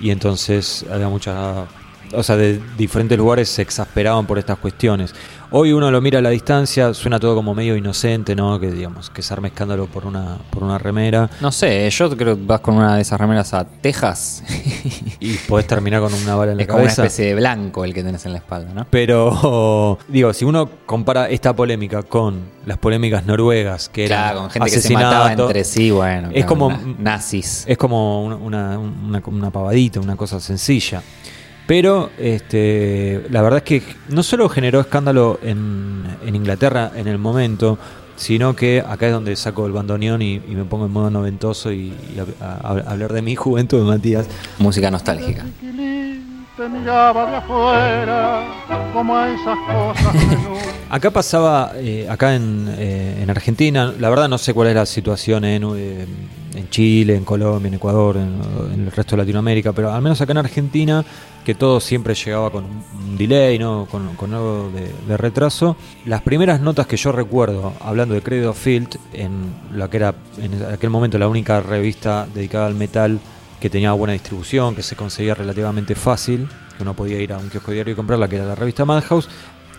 y entonces había mucha... O sea, de diferentes lugares se exasperaban por estas cuestiones. Hoy uno lo mira a la distancia, suena todo como medio inocente, ¿no? Que digamos, que se arme escándalo por una, por una remera No sé, yo creo que vas con una de esas remeras a Texas. y podés terminar con una bala en la es como una cabeza. especie de blanco el que tenés en la espalda, ¿no? Pero, digo, si uno compara esta polémica con las polémicas noruegas, que eran Claro, con gente que se mataba entre sí, bueno. Es como- na- nazis. Es como una, una, una- una pavadita, una cosa sencilla. Pero este, la verdad es que no solo generó escándalo en, en Inglaterra en el momento, sino que acá es donde saco el bandoneón y, y me pongo en modo noventoso y, y a, a- a hablar de mi juventud, Matías. Música nostálgica. Acá pasaba, eh, acá en, eh, en Argentina, la verdad no sé cuál es la situación en, eh, en Chile, en Colombia, en Ecuador, en, en el resto de Latinoamérica, pero al menos acá en Argentina, que todo siempre llegaba con un delay, ¿no? con, algo de, de retraso. Las primeras notas que yo recuerdo, hablando de Credo Field, en la que era en aquel momento la única revista dedicada al metal que tenía buena distribución, que se conseguía relativamente fácil, que uno podía ir a un kiosco diario y comprarla, que era la revista Madhouse,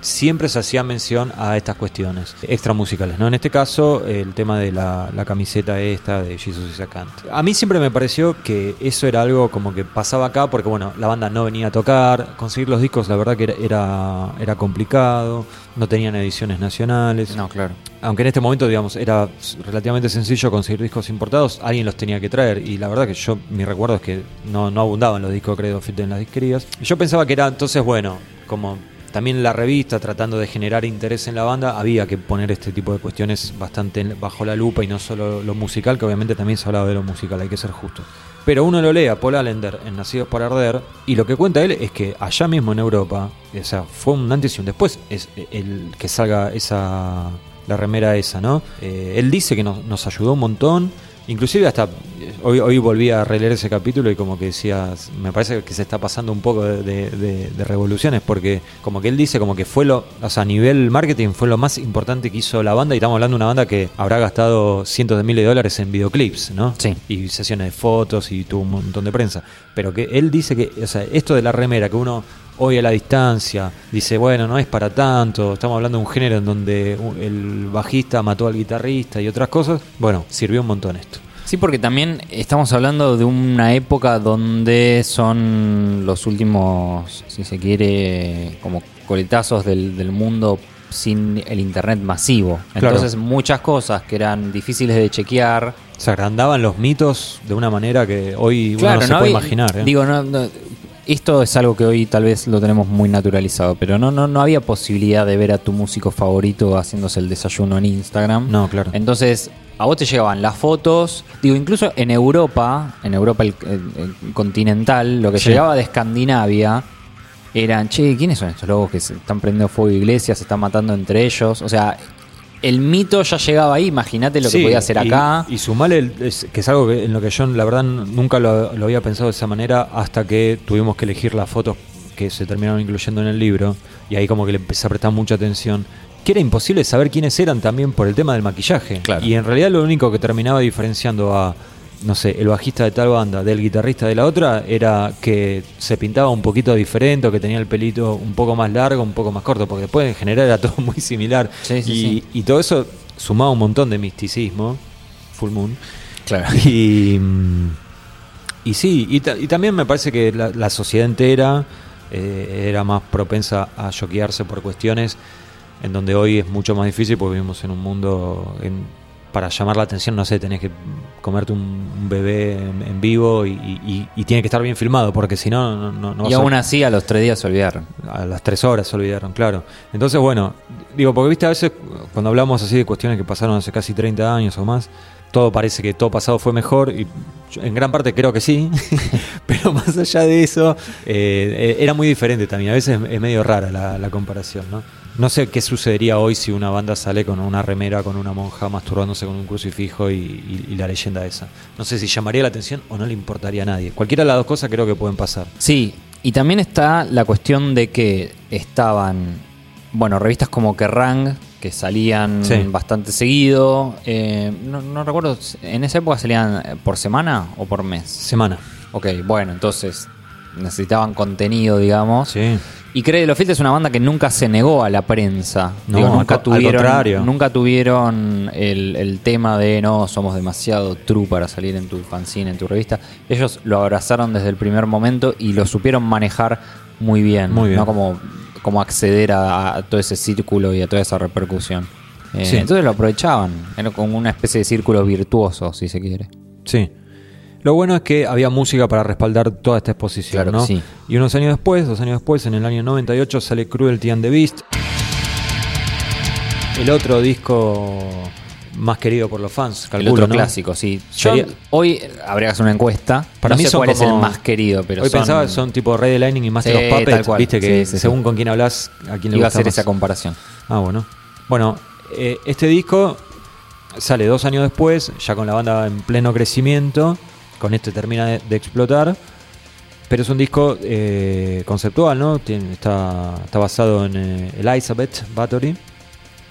siempre se hacía mención a estas cuestiones extra musicales. ¿no? En este caso, el tema de la, la camiseta esta de Jesus is a Kant. A mí siempre me pareció que eso era algo como que pasaba acá, porque bueno, la banda no venía a tocar, conseguir los discos la verdad que era, era, era complicado, no tenían ediciones nacionales No, claro. aunque en este momento, digamos, era relativamente sencillo conseguir discos importados, alguien los tenía que traer. Y la verdad que yo, mi recuerdo es que no, no abundaban los discos de Credo Fit en las disquerías. Yo pensaba que era entonces, bueno, como también la revista tratando de generar interés en la banda, había que poner este tipo de cuestiones bastante bajo la lupa y no solo lo musical, que obviamente también se hablaba de lo musical, hay que ser justos. Pero uno lo lee a Paul Allender en Nacidos para Arder y lo que cuenta él es que allá mismo en Europa, o sea, fue un antes y un después es el que salga esa la remera esa, ¿no? Eh, él dice que nos, nos ayudó un montón, Inclusive hasta hoy, hoy volví a releer ese capítulo y como que decías, me parece que se está pasando un poco de, de- de- de revoluciones, porque como que él dice como que fue lo, o sea, a nivel marketing fue lo más importante que hizo la banda, y estamos hablando de una banda que habrá gastado cientos de miles de dólares en videoclips, ¿no? Sí. Y sesiones de fotos y tuvo un montón de prensa. Pero que él dice que, o sea, esto de la remera, que uno hoy a la distancia dice, bueno, no es para tanto, estamos hablando de un género en donde el bajista mató al guitarrista y otras cosas, bueno, sirvió un montón esto. Sí, porque también estamos hablando de una época donde son los últimos, si se quiere, como coletazos del, del mundo sin el internet masivo. Claro. Entonces muchas cosas que eran difíciles de chequear. Se agrandaban los mitos de una manera que hoy uno no se puede había- imaginar. ¿eh? Digo, no, no, esto es algo que hoy tal vez lo tenemos muy naturalizado, pero no, no, no había posibilidad de ver a tu músico favorito haciéndose el desayuno en Instagram. no, claro. Entonces, a vos te llegaban las fotos. Digo, incluso en Europa, en Europa el, el- el continental, lo que Sí. llegaba de Escandinavia eran, che, ¿quiénes son estos lobos que se están prendiendo fuego iglesias, se están matando entre ellos? O sea, el mito ya llegaba ahí, imagínate lo que podía hacer y- acá. Y, sumale, el- es- que es algo que, en lo que yo la verdad nunca lo, lo había pensado de esa manera hasta que tuvimos que elegir las fotos que se terminaron incluyendo en el libro y ahí como que le empecé a prestar mucha atención. Que era imposible saber quiénes eran también por el tema del maquillaje. Claro. Y en realidad lo único que terminaba diferenciando a, no sé, el bajista de tal banda del guitarrista de la otra era que se pintaba un poquito diferente o que tenía el pelito un poco más largo, un poco más corto, porque después en general era todo muy similar. Sí, sí, y, sí. y todo eso sumaba un montón de misticismo, Full Moon. Claro. Y, y sí, y, ta- y también me parece que la, la sociedad entera eh, era más propensa a choquearse por cuestiones en donde hoy es mucho más difícil porque vivimos en un mundo en- para llamar la atención, no sé, tenés que comerte un, bebé en, vivo y, y- y tiene que estar bien filmado porque si no, no, no, y a- aún así, a los tres días se olvidaron. a las tres horas se olvidaron, claro. Entonces, bueno, digo, porque viste, a veces cuando hablamos así de cuestiones que pasaron hace casi 30 años o más, todo parece que todo pasado fue mejor y yo en gran parte creo que sí, pero más allá de eso, eh, eh, era muy diferente también. A veces es medio rara la, la comparación, ¿no? No sé qué sucedería hoy si una banda sale con una remera, con una monja masturbándose con un crucifijo y, y- y la leyenda esa. No sé si llamaría la atención o no le importaría a nadie. Cualquiera de las dos cosas creo que pueden pasar. Sí, y también está la cuestión de que estaban, bueno, revistas como Kerrang, que salían Sí. bastante seguido. eh, no, no recuerdo, ¿en esa época salían por semana o por mes? Semana. Ok, bueno, entonces necesitaban contenido, digamos. Sí. Y Credit Lo Field es una banda que nunca se negó a la prensa. No, Digo, al nunca al tuvieron, contrario. nunca tuvieron el, el tema de no, somos demasiado true para salir en tu fanzine, en tu revista. Ellos lo abrazaron desde el primer momento y lo supieron manejar muy bien. Muy bien. ¿no? Como, como acceder a, a todo ese círculo y a toda esa repercusión. Eh, Sí. Entonces lo aprovechaban. Era como una especie de círculo virtuoso, si se quiere. Sí. Lo bueno es que había música para respaldar toda esta exposición, Claro ¿no? sí. Y unos años después, dos años después, en el año 98, sale Cruelty and the Beast. El otro disco más querido por los fans, el calculo, otro ¿no? clásico, sí. Yo- Sería- hoy habría que hacer una encuesta. Para no mí sé son cuál es el como- más querido, pero Hoy son- pensaba que son tipo Red Lightning y Master of Puppets, cual. viste que Sí, sí, según con quién hablas, a quién le Iba a hacer más. esa comparación. Ah, bueno. Bueno, eh, este disco sale dos años después, ya con la banda en pleno crecimiento. Con este termina de, de explotar. Pero es un disco eh, conceptual, ¿no? Tiene- está, está basado en eh, Elizabeth Bathory.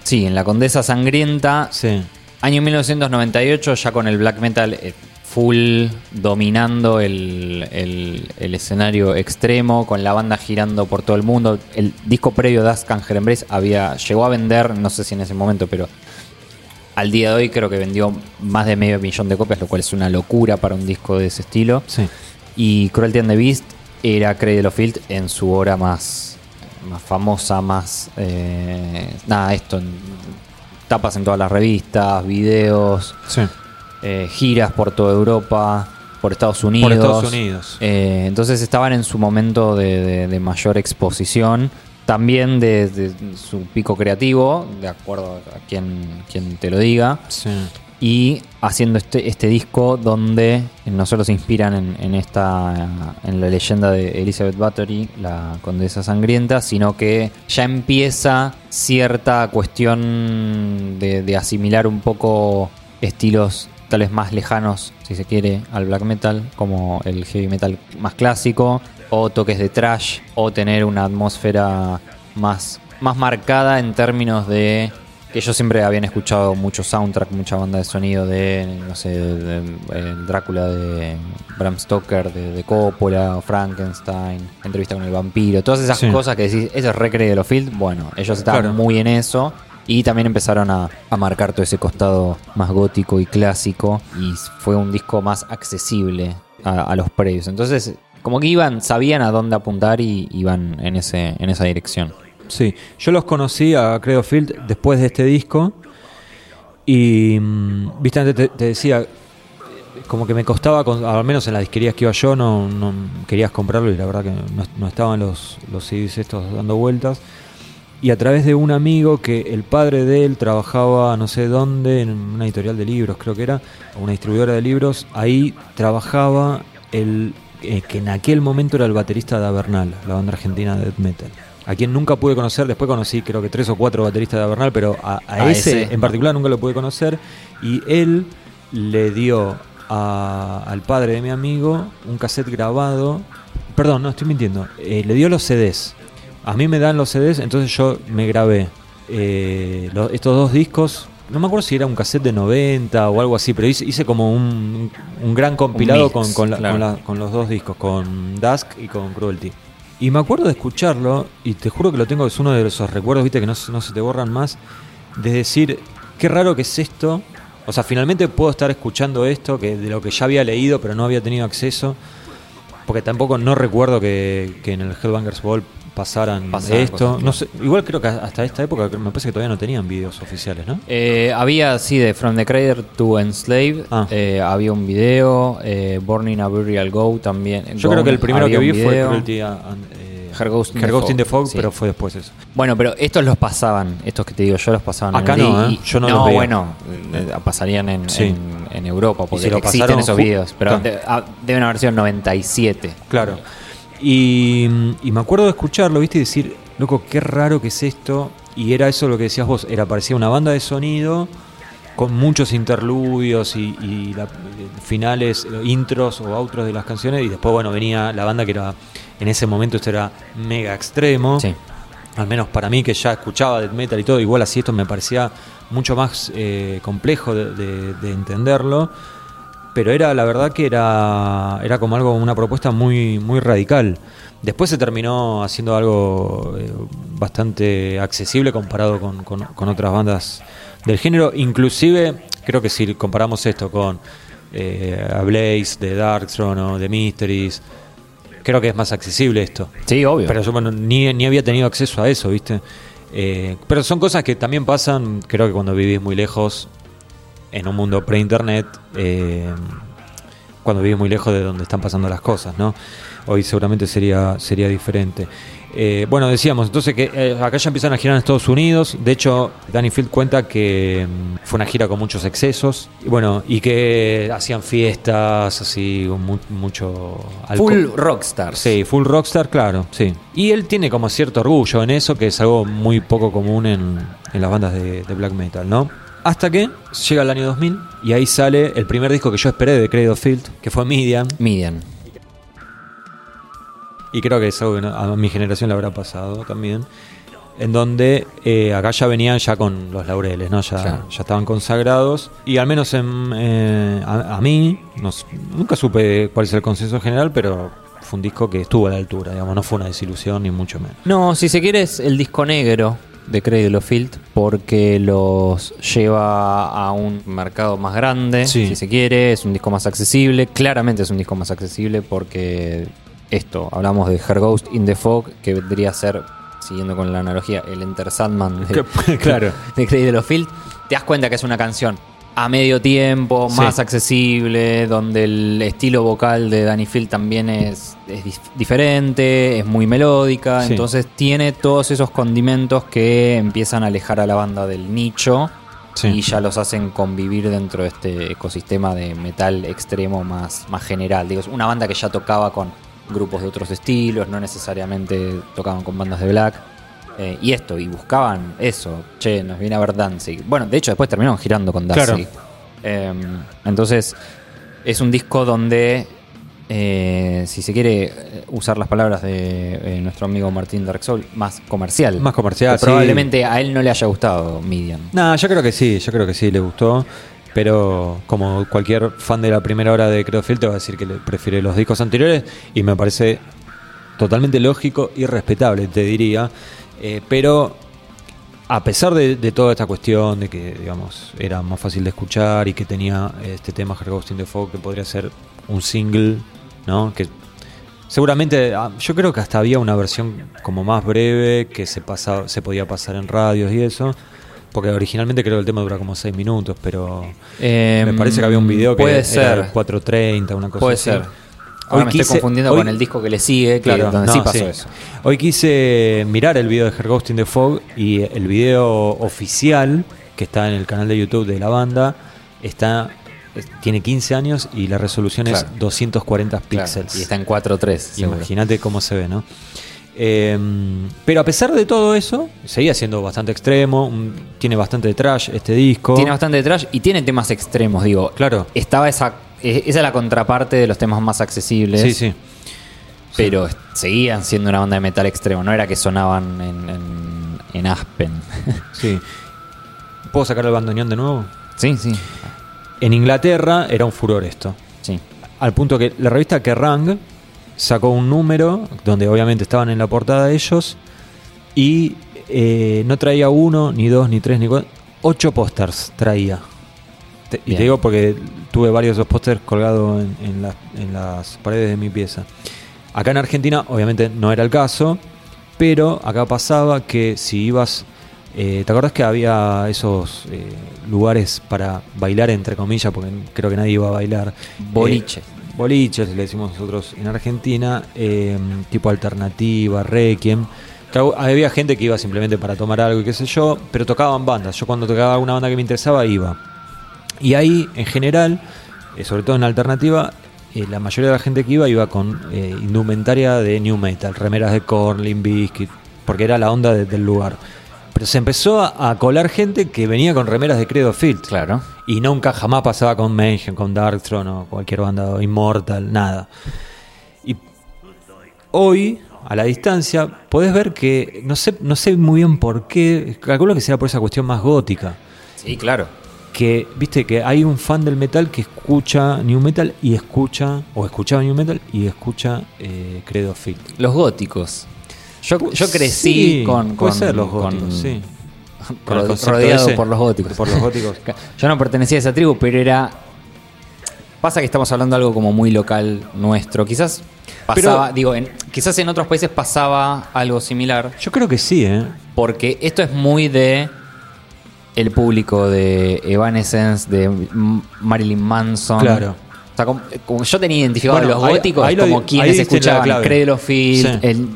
Sí, en La Condesa Sangrienta, Sí. año 1998, ya con el black metal eh, full dominando el, el- el escenario extremo, con la banda girando por todo el mundo. El disco previo de Ascan Embrace había, llegó a vender, no sé si en ese momento, pero al día de hoy creo que vendió más de medio millón de copias, lo cual es una locura para un disco de ese estilo. Sí. Y Cruelty and the Beast era Cradle of Filth en su hora más, más famosa, más. eh, nada, esto. en- tapas en todas las revistas, videos, Sí. eh, giras por toda Europa, por Estados Unidos. Estados Unidos. Eh, entonces estaban en su momento de, de- de mayor exposición. También de, de su pico creativo, de acuerdo a quien, quien te lo diga Sí. y haciendo este, este disco donde no solo se inspiran en, en esta en la leyenda de Elizabeth Bathory, la condesa sangrienta, sino que ya empieza cierta cuestión de, de asimilar un poco estilos tal vez más lejanos, si se quiere, al black metal, como el heavy metal más clásico, o toques de trash, o tener una atmósfera más, más marcada en términos de que ellos siempre habían escuchado mucho soundtrack, mucha banda de sonido de, no sé, de- de- el Drácula de Bram Stoker, de, de Coppola, Frankenstein, entrevista con el vampiro, todas esas Sí. cosas que decís, eso es Recre de los Field, bueno, ellos estaban Claro. muy en eso. Y también empezaron a, a marcar todo ese costado más gótico y clásico. Y fue un disco más accesible a, a los previos. Entonces, como que iban, sabían a dónde apuntar y iban en, ese, en esa dirección. Sí, yo los conocí a Credo Field después de este disco y, mm, viste, antes te, decía, como que me costaba, al menos en las disquerías que iba yo, no, no querías comprarlo y la verdad que no, no estaban los, los CDs estos dando vueltas. Y a través de un amigo que el padre de él trabajaba no sé dónde, en una editorial de libros creo que era, o una distribuidora de libros, ahí trabajaba el eh, que en aquel momento era el baterista de Avernal, la banda argentina de death metal. A quien nunca pude conocer, después conocí creo que tres o cuatro bateristas de Avernal, pero a, a A ese, ese. en particular nunca lo pude conocer. Y él le dio a- al padre de mi amigo un cassette grabado. Perdón, no estoy mintiendo. eh, le dio los CDs. A mí me dan los CDs, entonces yo me grabé eh, lo- estos dos discos. No me acuerdo si era un cassette de 90 o algo así, pero hice, hice como un, un gran compilado mix, con, con la- claro. con la- con los dos discos, con Dusk y con Cruelty. Y me acuerdo de escucharlo, y te juro que lo tengo, es uno de esos recuerdos, viste, que no, se- no se te borran más, de decir, qué raro que es esto. O sea, finalmente puedo estar escuchando esto, que de lo que ya había leído, pero no había tenido acceso. Porque tampoco no recuerdo que, que en el Hellbangers Ball pasaran esto. No sé, igual creo que hasta esta época me parece que todavía no tenían videos oficiales, ¿no? Eh, había, sí, de From the Crater to Enslaved. Ah. eh, había un video. Eh, Born in a Burial Go también. Yo creo que el primero que vi fue. Cruelty and, eh, Her Ghost in the Her Ghost in the Fog, sí. pero fue después eso. Bueno, pero estos los pasaban, estos que te digo, yo los pasaban Acá en no, di- ¿eh? Yo no los veía. bueno, eh, pasarían en, Sí. en, en Europa, porque si lo existen pasaron esos videos, pero Claro. de- ah, deben haber sido en 97. Claro. Y, y me acuerdo de escucharlo, viste, y decir, loco, qué raro que es esto. Y era eso lo que decías vos, era parecía una banda de sonido con muchos interludios y, y la- finales, eh, intros o outros de las canciones. Y después, bueno, venía la banda que era, en ese momento esto era mega extremo. Sí. Al menos para mí que ya escuchaba death metal y todo, igual así esto me parecía mucho más eh, complejo de, de- de entenderlo. Pero era, la verdad que era, era como algo, una propuesta muy, muy radical. Después se terminó haciendo algo eh, bastante accesible comparado con, con- con otras bandas del género. Inclusive, creo que si comparamos esto con eh, a Blaze, de Darkthrone o de Mysteries, creo que es más accesible esto. Sí, obvio. Pero yo bueno, ni, ni había tenido acceso a eso, ¿viste? Eh, pero son cosas que también pasan, creo que cuando vivís muy lejos, en un mundo pre-internet, eh, cuando vivís muy lejos de donde están pasando las cosas, ¿no? Hoy seguramente sería, sería diferente. Eh, bueno, decíamos, entonces que eh, acá ya empiezan a girar en Estados Unidos. De hecho, Danny Field cuenta que mm, fue una gira con muchos excesos. Y bueno, y que hacían fiestas, así, mu- mucho alcohol. Full rockstar. Sí, full rockstar, claro, sí. Y él tiene como cierto orgullo en eso, que es algo muy poco común en, en las bandas de, de black metal, ¿no? Hasta que llega el año 2000 y ahí sale el primer disco que yo esperé de Credo Field, que fue Median. Median. Y creo que es algo que a mi generación le habrá pasado también. En donde eh, acá ya venían ya con los laureles, ¿no? Ya, Claro. ya estaban consagrados. Y al menos en, eh, a, a mí, no nunca supe cuál es el consenso general, pero fue un disco que estuvo a la altura, digamos, no fue una desilusión ni mucho menos. No, si se quiere es el disco negro de Cradle of Field porque los lleva a un mercado más grande, Sí. si se quiere, es un disco más accesible, claramente es un disco más accesible porque esto, hablamos de Her Ghost in the Fog, que vendría a ser, siguiendo con la analogía, el Enter Sandman de, claro. de of Field, te das cuenta que es una canción a medio tiempo, Sí. más accesible, donde el estilo vocal de Danny Field también es, es dif- diferente, es muy melódica, Sí. entonces tiene todos esos condimentos que empiezan a alejar a la banda del nicho Sí. y ya los hacen convivir dentro de este ecosistema de metal extremo más, más general. Digo, es una banda que ya tocaba con grupos de otros estilos, no necesariamente tocaban con bandas de black. Eh, y esto, y buscaban eso. Che, nos viene a ver Danzig. Bueno, de hecho, después terminaron girando con Danzig. Claro. Eh, entonces, es un disco donde, eh, si se quiere eh, usar las palabras de eh, nuestro amigo Martín Darksoul, más comercial. Más comercial, sí. Probablemente a él no le haya gustado Midian. No, yo creo que sí, yo creo que sí, le gustó. Pero como cualquier fan de la primera hora de Creofield te va a decir que le prefiere los discos anteriores y me parece totalmente lógico y respetable, te diría. Eh, pero a pesar de, de toda esta cuestión de que, digamos, era más fácil de escuchar y que tenía este tema Her Ghost in the Fog que podría ser un single, ¿no? Que seguramente, ah, yo creo que hasta había una versión como más breve que se pasaba, se podía pasar en radios y eso. Porque originalmente creo que el tema dura como 6 minutos, pero Eh, me parece que había un video que puede era ser. 4.30, una cosa Puede así. ser. Ahora me quise- estoy confundiendo hoy- con el disco que le sigue, que Claro, donde no, sí pasó eso. Hoy quise mirar el video de Her Ghost in the Fog y el video oficial que está en el canal de YouTube de la banda está es- tiene 15 años y la resolución Claro. es 240 Claro, píxeles. y está en 4.3, seguro. Imagínate cómo se ve, ¿no? Eh, pero a pesar de todo eso, seguía siendo bastante extremo, un- tiene bastante trash este disco. Tiene bastante trash y tiene temas extremos, digo. Claro. Estaba esa, esa es la contraparte de los temas más accesibles. Sí, sí. Pero seguían siendo una banda de metal extremo, no era que sonaban en, en- en Aspen. sí. ¿Puedo sacar el bandoneón de nuevo? sí, sí. En Inglaterra era un furor esto. Sí. Al punto que la revista Kerrang sacó un número donde obviamente estaban en la portada ellos y eh, no traía uno, ni dos, ni tres, ni cuatro. Ocho pósters traía. Te- y te digo porque tuve varios de esos pósters colgados en, en las- en las paredes de mi pieza. Acá en Argentina obviamente no era el caso, pero acá pasaba que si ibas... eh, ¿Te acordás que había esos eh, lugares para bailar, entre comillas, porque creo que nadie iba a bailar? Boliche. Eh, boliches, le decimos nosotros en Argentina, eh, tipo alternativa, requiem. Había gente que iba simplemente para tomar algo y qué sé yo, pero tocaban bandas. Yo cuando tocaba alguna banda que me interesaba iba. Y ahí, en general, eh, sobre todo en alternativa, eh, la mayoría de la gente que iba iba con eh, indumentaria de new metal, remeras de Korn, Limp Bizkit, porque era la onda de- del lugar. Pero se empezó a, a colar gente que venía con remeras de Credo Field. Claro. Y nunca jamás pasaba con Mayhem, con Darkthrone o cualquier banda Immortal, nada. Y hoy, a la distancia, podés ver que no sé, no sé muy bien por qué, calculo que sea por esa cuestión más gótica. Sí, claro. Que, viste, que hay un fan del metal que escucha New Metal y escucha, o escuchaba New Metal y escucha eh, Credo Field. Los góticos. Yo, yo crecí Sí, con, puede con- ser los con- góticos, sí. Con rodeado ese, por los góticos. por los góticos. Yo no pertenecía a esa tribu, pero era. Pasa que estamos hablando de algo como muy local nuestro. Quizás pasaba, Pero- digo, en- quizás en otros países pasaba algo similar. Yo creo que sí, ¿eh? Porque esto es muy de el público de Evanescence, de Marilyn Manson. Claro. O sea, como, como yo tenía identificado Bueno, a los ahí- góticos ahí como quienes escuchaban Filth, Sí. el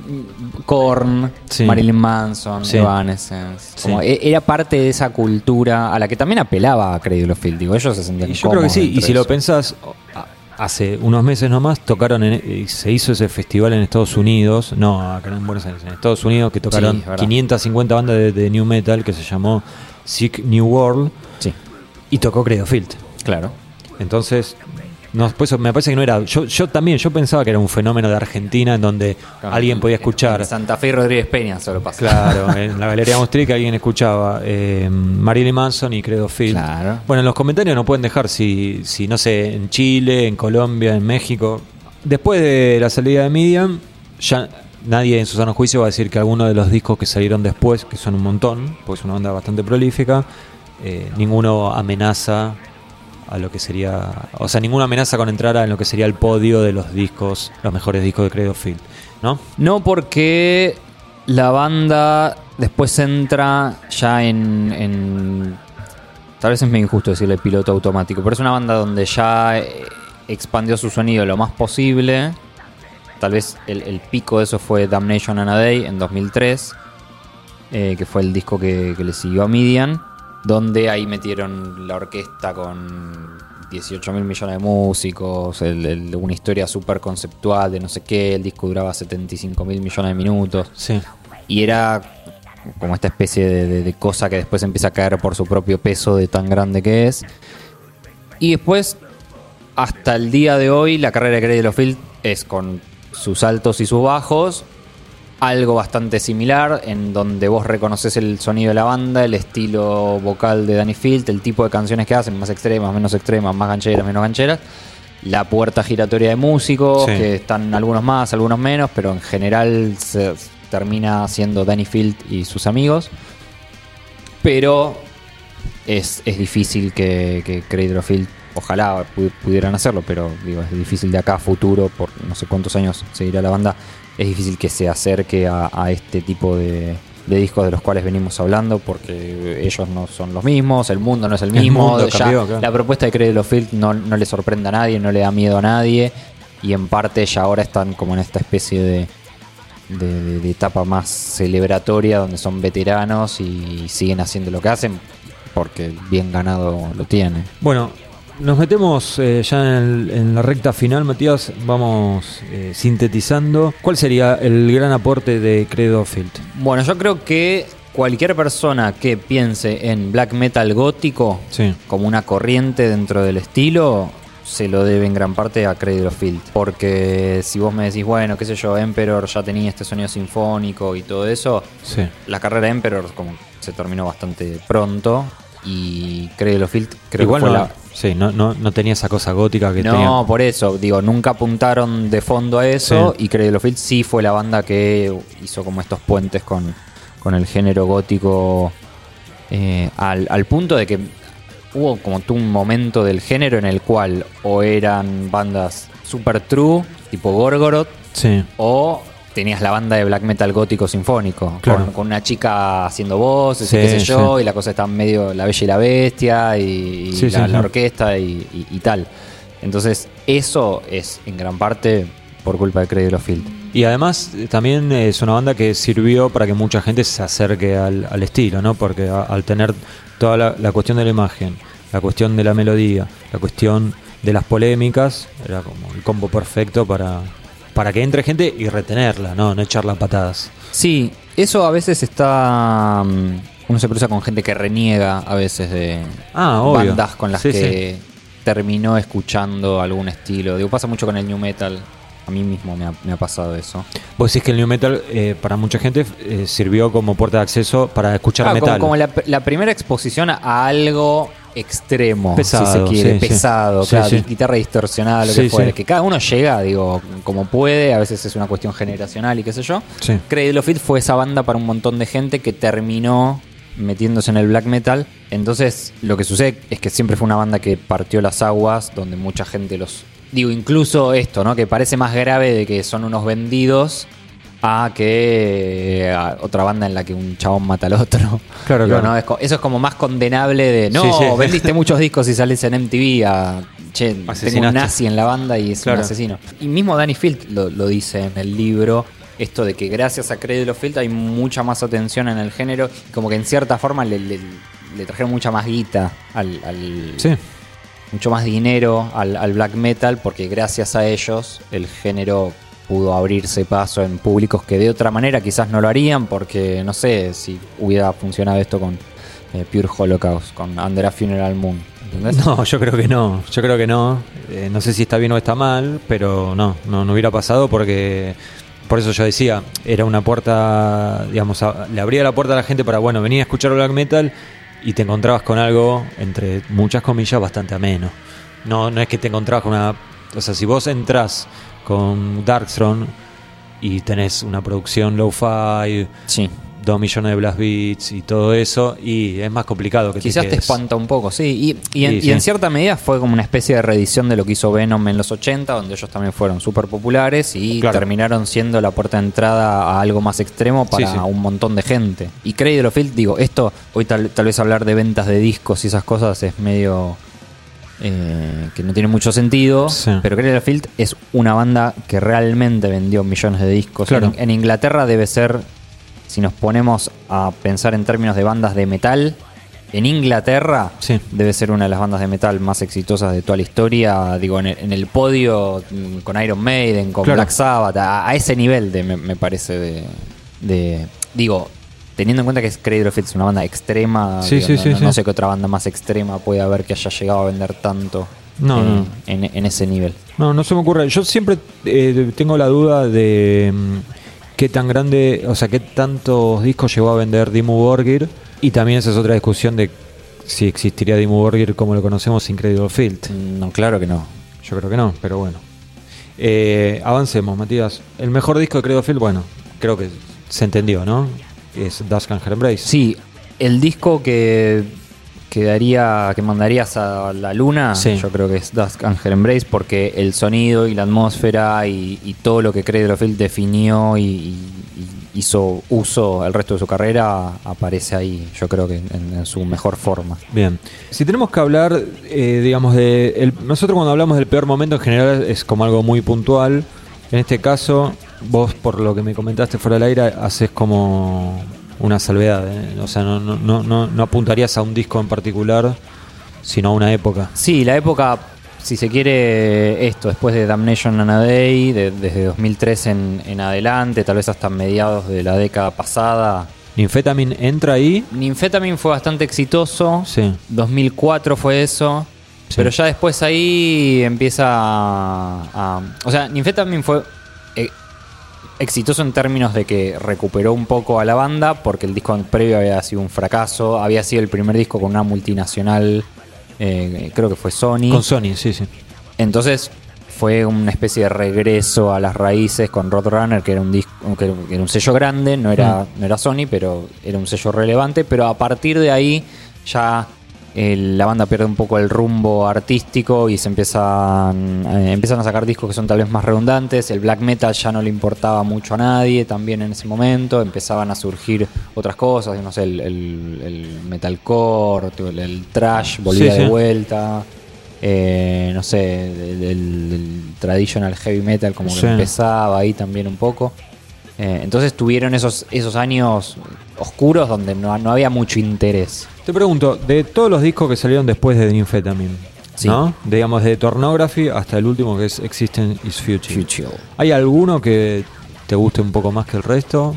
Korn, Sí. Marilyn Manson, Sí. Evanescence. Sí. Como e- era parte de esa cultura a la que también apelaba a. Digo, ellos se sentían yo creo que sí, y si lo pensás, hace unos meses nomás tocaron, en, se hizo ese festival en Estados Unidos, no acá en Buenos Aires, en Estados Unidos, que tocaron verdad. 550 bandas de, de New Metal que se llamó Sick New World Sí, y tocó Credo Field. claro. Entonces, no, pues me parece que no era. Yo, yo también, yo pensaba que era un fenómeno de Argentina en donde alguien podía escuchar. En Santa Fe y Rodríguez Peña solo pasa. Claro, en la Galería Maustrica alguien escuchaba eh, Marilyn Manson y Credo Field. Claro. Bueno, en los comentarios nos pueden dejar si, si, no sé, en Chile, en Colombia, en México. Después de la salida de Medium, ya nadie en su sano juicio va a decir que alguno de los discos que salieron después, que son un montón, porque es una banda bastante prolífica, eh, ninguno amenaza a lo que sería, o sea, ninguna amenaza con entrar a en lo que sería el podio de los discos, los mejores discos de Credo Field, ¿no? No porque la banda después entra ya en, en- Tal vez es medio injusto decirle piloto automático, pero es una banda donde ya eh, expandió su sonido lo más posible. Tal vez el, el pico de eso fue Damnation and a Day en 2003, eh, que fue el disco que, que le siguió a Midian, donde ahí metieron la orquesta con 18 mil millones de músicos, el- el- una historia súper conceptual de no sé qué, el disco duraba 75 mil millones de minutos, Sí. y era como esta especie de, de- de cosa que después empieza a caer por su propio peso de tan grande que es. Y después, hasta el día de hoy, la carrera de Cradle of Field es con sus altos y sus bajos, algo bastante similar, en donde vos reconoces el sonido de la banda, el estilo vocal de Danny Field, el tipo de canciones que hacen, más extremas, menos extremas, más gancheras, menos gancheras, la puerta giratoria de músicos, Sí. que están algunos más, algunos menos, pero en general se termina siendo Danny Field y sus amigos. Pero es, es difícil que, que of Field, ojalá pu- pudieran hacerlo, pero digo, es difícil de acá a futuro, por no sé cuántos años seguirá la banda, es difícil que se acerque a, a este tipo de, de discos de los cuales venimos hablando, porque ellos no son los mismos, el mundo no es el mismo, ya cambió, claro. la propuesta de Cradle of Field no, no le sorprende a nadie, no le da miedo a nadie, y en parte ya ahora están como en esta especie de, de, de- de etapa más celebratoria donde son veteranos y siguen haciendo lo que hacen porque bien ganado lo tiene. Bueno, nos metemos eh, ya en, el- en la recta final, Matías. Vamos eh, sintetizando. ¿Cuál sería el gran aporte de Credo Field? Bueno, yo creo que cualquier persona que piense en black metal gótico Sí. como una corriente dentro del estilo se lo debe en gran parte a Cradle of Field. Porque si vos me decís, bueno, qué sé yo, Emperor ya tenía este sonido sinfónico y todo eso, Sí. la carrera de Emperor como se terminó bastante pronto y Cradle of Field creo Igual que fue no, la, sí, no, no, no tenía esa cosa gótica que no, tenía. por eso, digo, nunca apuntaron de fondo a eso Sí. y Cradle of Field sí fue la banda que hizo como estos puentes con, con el género gótico eh, al, al punto de que hubo como tú un momento del género en el cual o eran bandas super true, tipo Gorgoroth, Sí. o tenías la banda de black metal gótico sinfónico, Claro. con, con una chica haciendo voces Sí, y qué sé yo, sí. y la cosa está medio la bella y la bestia, y, y Sí, la, orquesta y, y- y tal. Entonces, eso es en gran parte por culpa de Cradle of Field. Y además eh, también es una banda que sirvió para que mucha gente se acerque al, al estilo, ¿no? Porque a- al tener toda la, la cuestión de la imagen, la cuestión de la melodía, la cuestión de las polémicas, era como el combo perfecto para, para que entre gente y retenerla, ¿no? No echarla a patadas. Sí, eso a veces está... mm, Uno se cruza con gente que reniega a veces de Ah, obvio. bandas con las Sí, que terminó escuchando algún estilo. Digo, pasa mucho con el new metal. A mí mismo me ha, me ha pasado eso. Vos decís que el new metal eh, para mucha gente eh, sirvió como puerta de acceso para escuchar Ah, como, metal. como la, la primera exposición a algo extremo, Pesado, si se quiere, sí, pesado, Sí, claro, sí. guitarra distorsionada, lo que fuera. Que cada uno llega, digo, como puede, a veces es una cuestión generacional y qué sé yo. Cradle of Filth fue esa banda para un montón de gente que terminó metiéndose en el black metal. Entonces, lo que sucede es que siempre fue una banda que partió las aguas, donde mucha gente los. Digo, incluso esto, ¿no? Que parece más grave de que son unos vendidos a que a otra banda en la que un chabón mata al otro. Claro, Digo, claro. ¿no? Es eso es como más condenable de. No, Sí, sí. vendiste muchos discos y salís en MTV a. Che, tengo un nazi en la banda y es Claro. un asesino. Y mismo Danny Field lo, lo dice en el libro. Esto de que gracias a of Filth hay mucha más atención en el género. Como que en cierta forma le, le- le trajeron mucha más guita al, al- Sí. mucho más dinero al, al black metal porque gracias a ellos el género pudo abrirse paso en públicos que de otra manera quizás no lo harían porque no sé si hubiera funcionado esto con eh, Pure Holocaust, con Under a Funeral Moon. ¿entendés? No, yo creo que no. Yo creo que no. Eh, no sé si está bien o está mal, pero no, no, no hubiera pasado porque. Por eso yo decía, era una puerta, digamos, le abría la puerta a la gente para, bueno, venir a escuchar black metal y te encontrabas con algo, entre muchas comillas, bastante ameno. No, no es que te encontrabas con una. O sea, si vos entras con Darkthrone y tenés una producción low-fi, Sí. dos millones de blast beats y todo eso, y es más complicado que Quizás te espanta un poco, sí. Y, y en, Sí, y sí. en cierta medida fue como una especie de reedición de lo que hizo Venom en los 80, donde ellos también fueron súper populares y Claro. terminaron siendo la puerta de entrada a algo más extremo para un montón de gente. Y Cradle of Filth, digo, esto, hoy tal, tal vez hablar de ventas de discos y esas cosas es medio. Eh, que no tiene mucho sentido, Sí. pero Cradle of Filth es una banda que realmente vendió millones de discos. Claro. En, en Inglaterra debe ser, si nos ponemos a pensar en términos de bandas de metal, en Inglaterra Sí. debe ser una de las bandas de metal más exitosas de toda la historia. Digo, en el, en el podio mm, con Iron Maiden, con Claro. Black Sabbath, a, a ese nivel de, me, me parece de, de- Digo, teniendo en cuenta que es Cradle of es una banda extrema, Sí, digo, sí, no, sí, sé qué otra banda más extrema puede haber que haya llegado a vender tanto No, en, no. en- en ese nivel. No, no se me ocurre. Yo siempre eh, tengo la duda de mm, qué tan grande, o sea, qué tantos discos llegó a vender Dimmu Borgir. Y también esa es otra discusión de si existiría Dimmu Borgir como lo conocemos sin Cradle of Filth. No, claro que no. Yo creo que no, pero bueno. Eh, avancemos, Matías. El mejor disco de Cradle of Filth, bueno, creo que se entendió, ¿no? Es Dusk and Her Embrace. Sí, el disco que, que daría, que mandarías a la luna, Sí. yo creo que es Dusk and Her Embrace, porque el sonido y la atmósfera y, y todo lo que of Filth definió y hizo uso el resto de su carrera aparece ahí, yo creo que en, en su mejor forma. Bien. Si tenemos que hablar, eh, digamos, de. el- nosotros cuando hablamos del peor momento en general es como algo muy puntual. En este caso, vos, por lo que me comentaste fuera del aire, haces como una salvedad. ¿eh? O sea, no, no, no, no, apuntarías a un disco en particular, sino a una época. Sí, la época, si se quiere, esto, después de Damnation and a Day, de- desde 2003 en, en adelante, tal vez hasta mediados de la década pasada, Ninfetamin entra ahí. Ninfetamin fue bastante exitoso. Sí. 2004 fue eso. Sí. Pero ya después ahí empieza a. a- o sea, Ninfetamin fue exitoso en términos de que recuperó un poco a la banda, porque el disco previo había sido un fracaso. Había sido el primer disco con una multinacional, eh, creo que fue Sony. Con Sony, sí, sí. Entonces fue una especie de regreso a las raíces con Roadrunner, que era un disco, que era un sello grande, no era, no era Sony, pero era un sello relevante. Pero a partir de ahí ya eh, la banda pierde un poco el rumbo artístico y se empiezan, eh, empiezan a sacar discos que son tal vez más redundantes. El black metal ya no le importaba mucho a nadie también en ese momento. Empezaban a surgir otras cosas, no sé, el, el, el metalcore, el, el trash volvía Sí, de vuelta. Eh, no sé, del traditional heavy metal como Sí. que empezaba ahí también un poco. Eh, entonces tuvieron esos, esos años oscuros donde no, no había mucho interés. Te pregunto, de todos los discos que salieron después de Ninfetamin, Sí. ¿no? Digamos, de Tornography hasta el último que es Existence is Future. Future. ¿Hay alguno que te guste un poco más que el resto?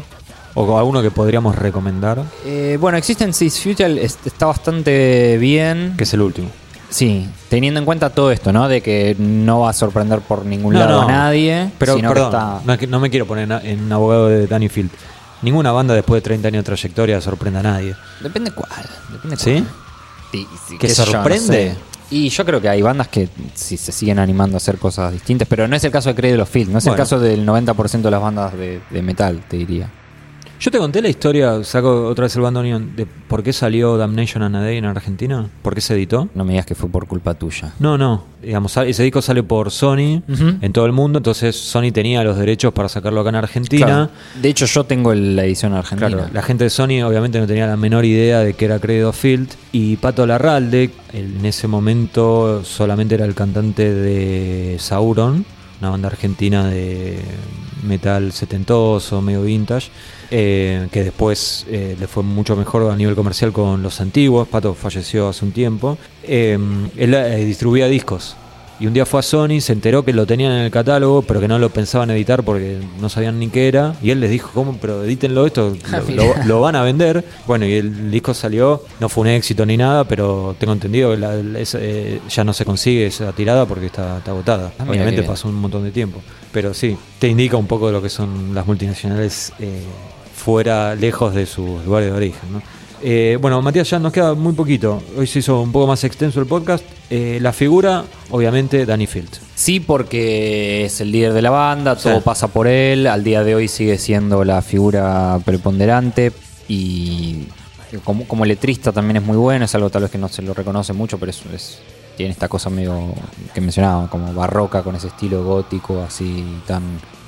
¿O alguno que podríamos recomendar? Eh, bueno, Existence is Futile es- está bastante bien. Que es el último. Sí, teniendo en cuenta todo esto, ¿no? De que no va a sorprender por ningún No, lado no. a nadie. Pero, sino que perdón, está- no, no me quiero poner en abogado de Danny Field. Ninguna banda después de 30 años de trayectoria sorprende a nadie. Depende cuál. Depende ¿Sí? cuál. Sí, sí, ¿Que yo, no sorprende? sé. Y yo creo que hay bandas que sí se siguen animando a hacer cosas distintas, pero no es el caso de Cradle of Filth, no es Bueno. el caso del 90% de las bandas de, de metal, te diría. Yo te conté la historia, saco otra vez el bandoneón, de por qué salió Damnation and a Day en Argentina. ¿Por qué se editó? No me digas que fue por culpa tuya. No, no. Digamos, ese disco sale por Sony en todo el mundo, entonces Sony tenía los derechos para sacarlo acá en Argentina. Claro. De hecho, yo tengo el- la edición argentina. Claro, la gente de Sony obviamente no tenía la menor idea de que era Credo Field y Pato Larralde, en ese momento solamente era el cantante de Sauron, una banda argentina de metal setentoso, medio vintage, eh, que después eh, le fue mucho mejor a nivel comercial con los antiguos, Pato falleció hace un tiempo, eh, él distribuía discos. Y un día fue a Sony, se enteró que lo tenían en el catálogo, pero que no lo pensaban editar porque no sabían ni qué era. Y él les dijo, ¿cómo? Pero edítenlo esto, lo, mira. lo- lo van a vender. Bueno, y el disco salió, no fue un éxito ni nada, pero tengo entendido que la- la- esa, eh, ya no se consigue esa tirada porque está, está agotada. Ah, Obviamente pasó un montón de tiempo. Pero sí, te indica un poco de lo que son las multinacionales eh, fuera, lejos de sus lugares de origen. ¿no? Eh, bueno, Matías, ya nos queda muy poquito. Hoy se hizo un poco más extenso el podcast. Eh, la figura, obviamente, Danny Field. Sí, porque es el líder de la banda, todo Sí. pasa por él, al día de hoy sigue siendo la figura preponderante y como, como letrista también es muy bueno, es algo tal vez que no se lo reconoce mucho, pero es, es- tiene esta cosa medio que mencionaba, como barroca, con ese estilo gótico así tan,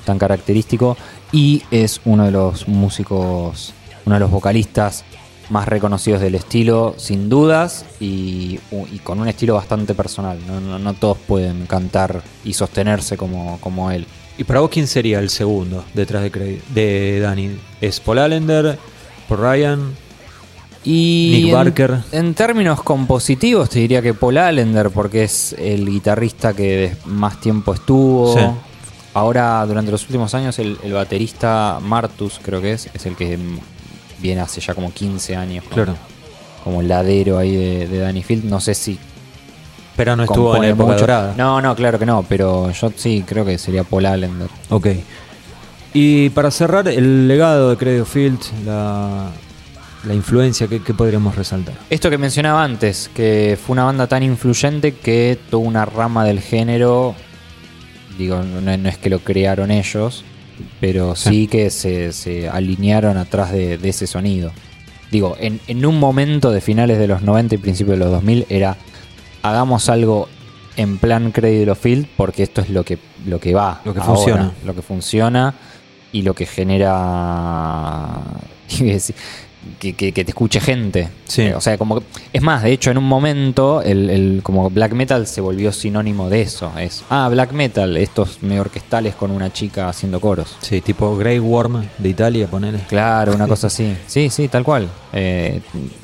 tan característico y es uno de los músicos, uno de los vocalistas más reconocidos del estilo, sin dudas, y, y con un estilo bastante personal. No, no- no todos pueden cantar y sostenerse como, como él. ¿Y para vos quién sería el segundo detrás de, de Danny? ¿Es Paul Allender? ¿Por Ryan? Y Nick en- Barker. En, términos compositivos, te diría que Paul Allender, porque es el guitarrista que más tiempo estuvo. Sí. Ahora, durante los últimos años, el, el baterista Martus, creo que es, es el que viene hace ya como 15 años. como- Claro. Como ladero ahí de, de Danny Field. No sé si Pero no estuvo en época mucho. dorada. No, no, claro que no, pero yo sí creo que sería Paul Allender. Ok. Y para cerrar, el legado de Credo Field, la, la influencia que, podríamos resaltar. Esto que mencionaba antes, que fue una banda tan influyente que tuvo una rama del género, digo, no, no es que lo crearon ellos, pero sí que se, se alinearon atrás de, de ese sonido. Digo, en, en un momento de finales de los 90 y principios de los 2000 era, hagamos algo en plan Cradle of Field porque esto es lo que, lo que va. Lo que ahora, funciona. Lo que funciona y lo que genera... Que, que- que te escuche gente. Sí. Eh, o sea, como que- es más, de hecho, en un momento, el, el- como black metal se volvió sinónimo de eso. Es, ah, black metal, estos medio orquestales con una chica haciendo coros. Sí, tipo Grey Worm de Italia, ponele. Claro, una cosa así. Sí, sí, tal cual. Eh,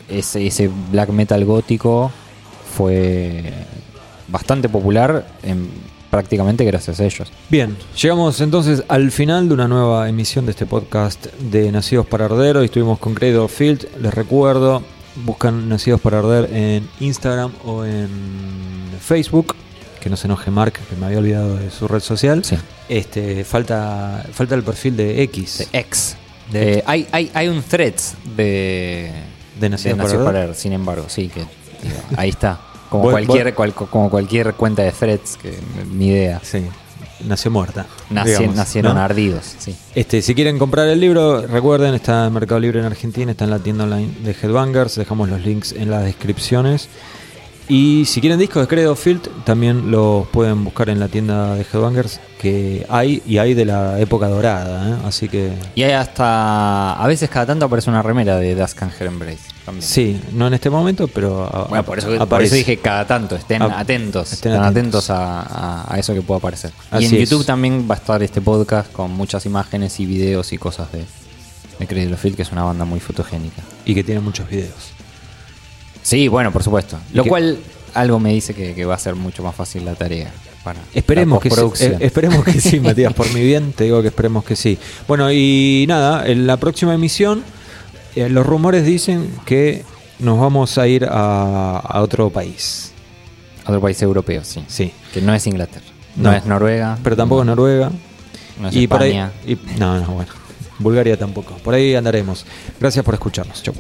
ese, ese black metal gótico fue bastante popular en- prácticamente gracias a ellos. Bien, llegamos entonces al final de una nueva emisión de este podcast de Nacidos para Arder. Hoy estuvimos con Credo Field. Les recuerdo, buscan Nacidos para Arder en Instagram o en Facebook. Que no se enoje Mark, que me había olvidado de su red social. Sí. Este, falta, falta el perfil de X. De ex. De- hay, hay, hay un threads de, De Nacidos para Nacidos Arder. Arder, sin embargo, sí, que digo, ahí está. Como, cualquier, cual- como cualquier cuenta de threads, que ni idea. Sí, nació muerta. Digamos, nacieron ¿no? ardidos, sí. Este, si quieren comprar el libro, recuerden, está en Mercado Libre en Argentina, está en la tienda online de Headbangers, dejamos los links en las descripciones. Y si quieren discos de Credo Field, también los pueden buscar en la tienda de Headbangers, que hay, y hay de la época dorada, ¿eh? así que... Y hay hasta. A veces cada tanto aparece una remera de Dusk Angel Embrace. También. Sí, no en este momento, pero a- Bueno, por eso, por aparece. eso dije cada tanto, estén Ah, atentos, estén atentos. atentos, a, eso que pueda aparecer. Así y en es. YouTube también va a estar este podcast con muchas imágenes y videos y cosas de, de of Filth, que es una banda muy fotogénica. Y que tiene muchos videos. Sí, bueno, por supuesto. Lo que- cual algo me dice que, que va a ser mucho más fácil la tarea. Para Esperemos la que, sí, eh, esperemos que sí, Matías, por mi bien, te digo que esperemos que sí. Bueno, y nada, en la próxima emisión, eh, los rumores dicen que nos vamos a ir a, a otro país. Otro país europeo, sí. Sí, Que no es Inglaterra. No, No. es Noruega. pero tampoco es Noruega. No es y por ahí, España. y- no, no, bueno. Bulgaria tampoco. Por ahí andaremos. Gracias por escucharnos. Chau.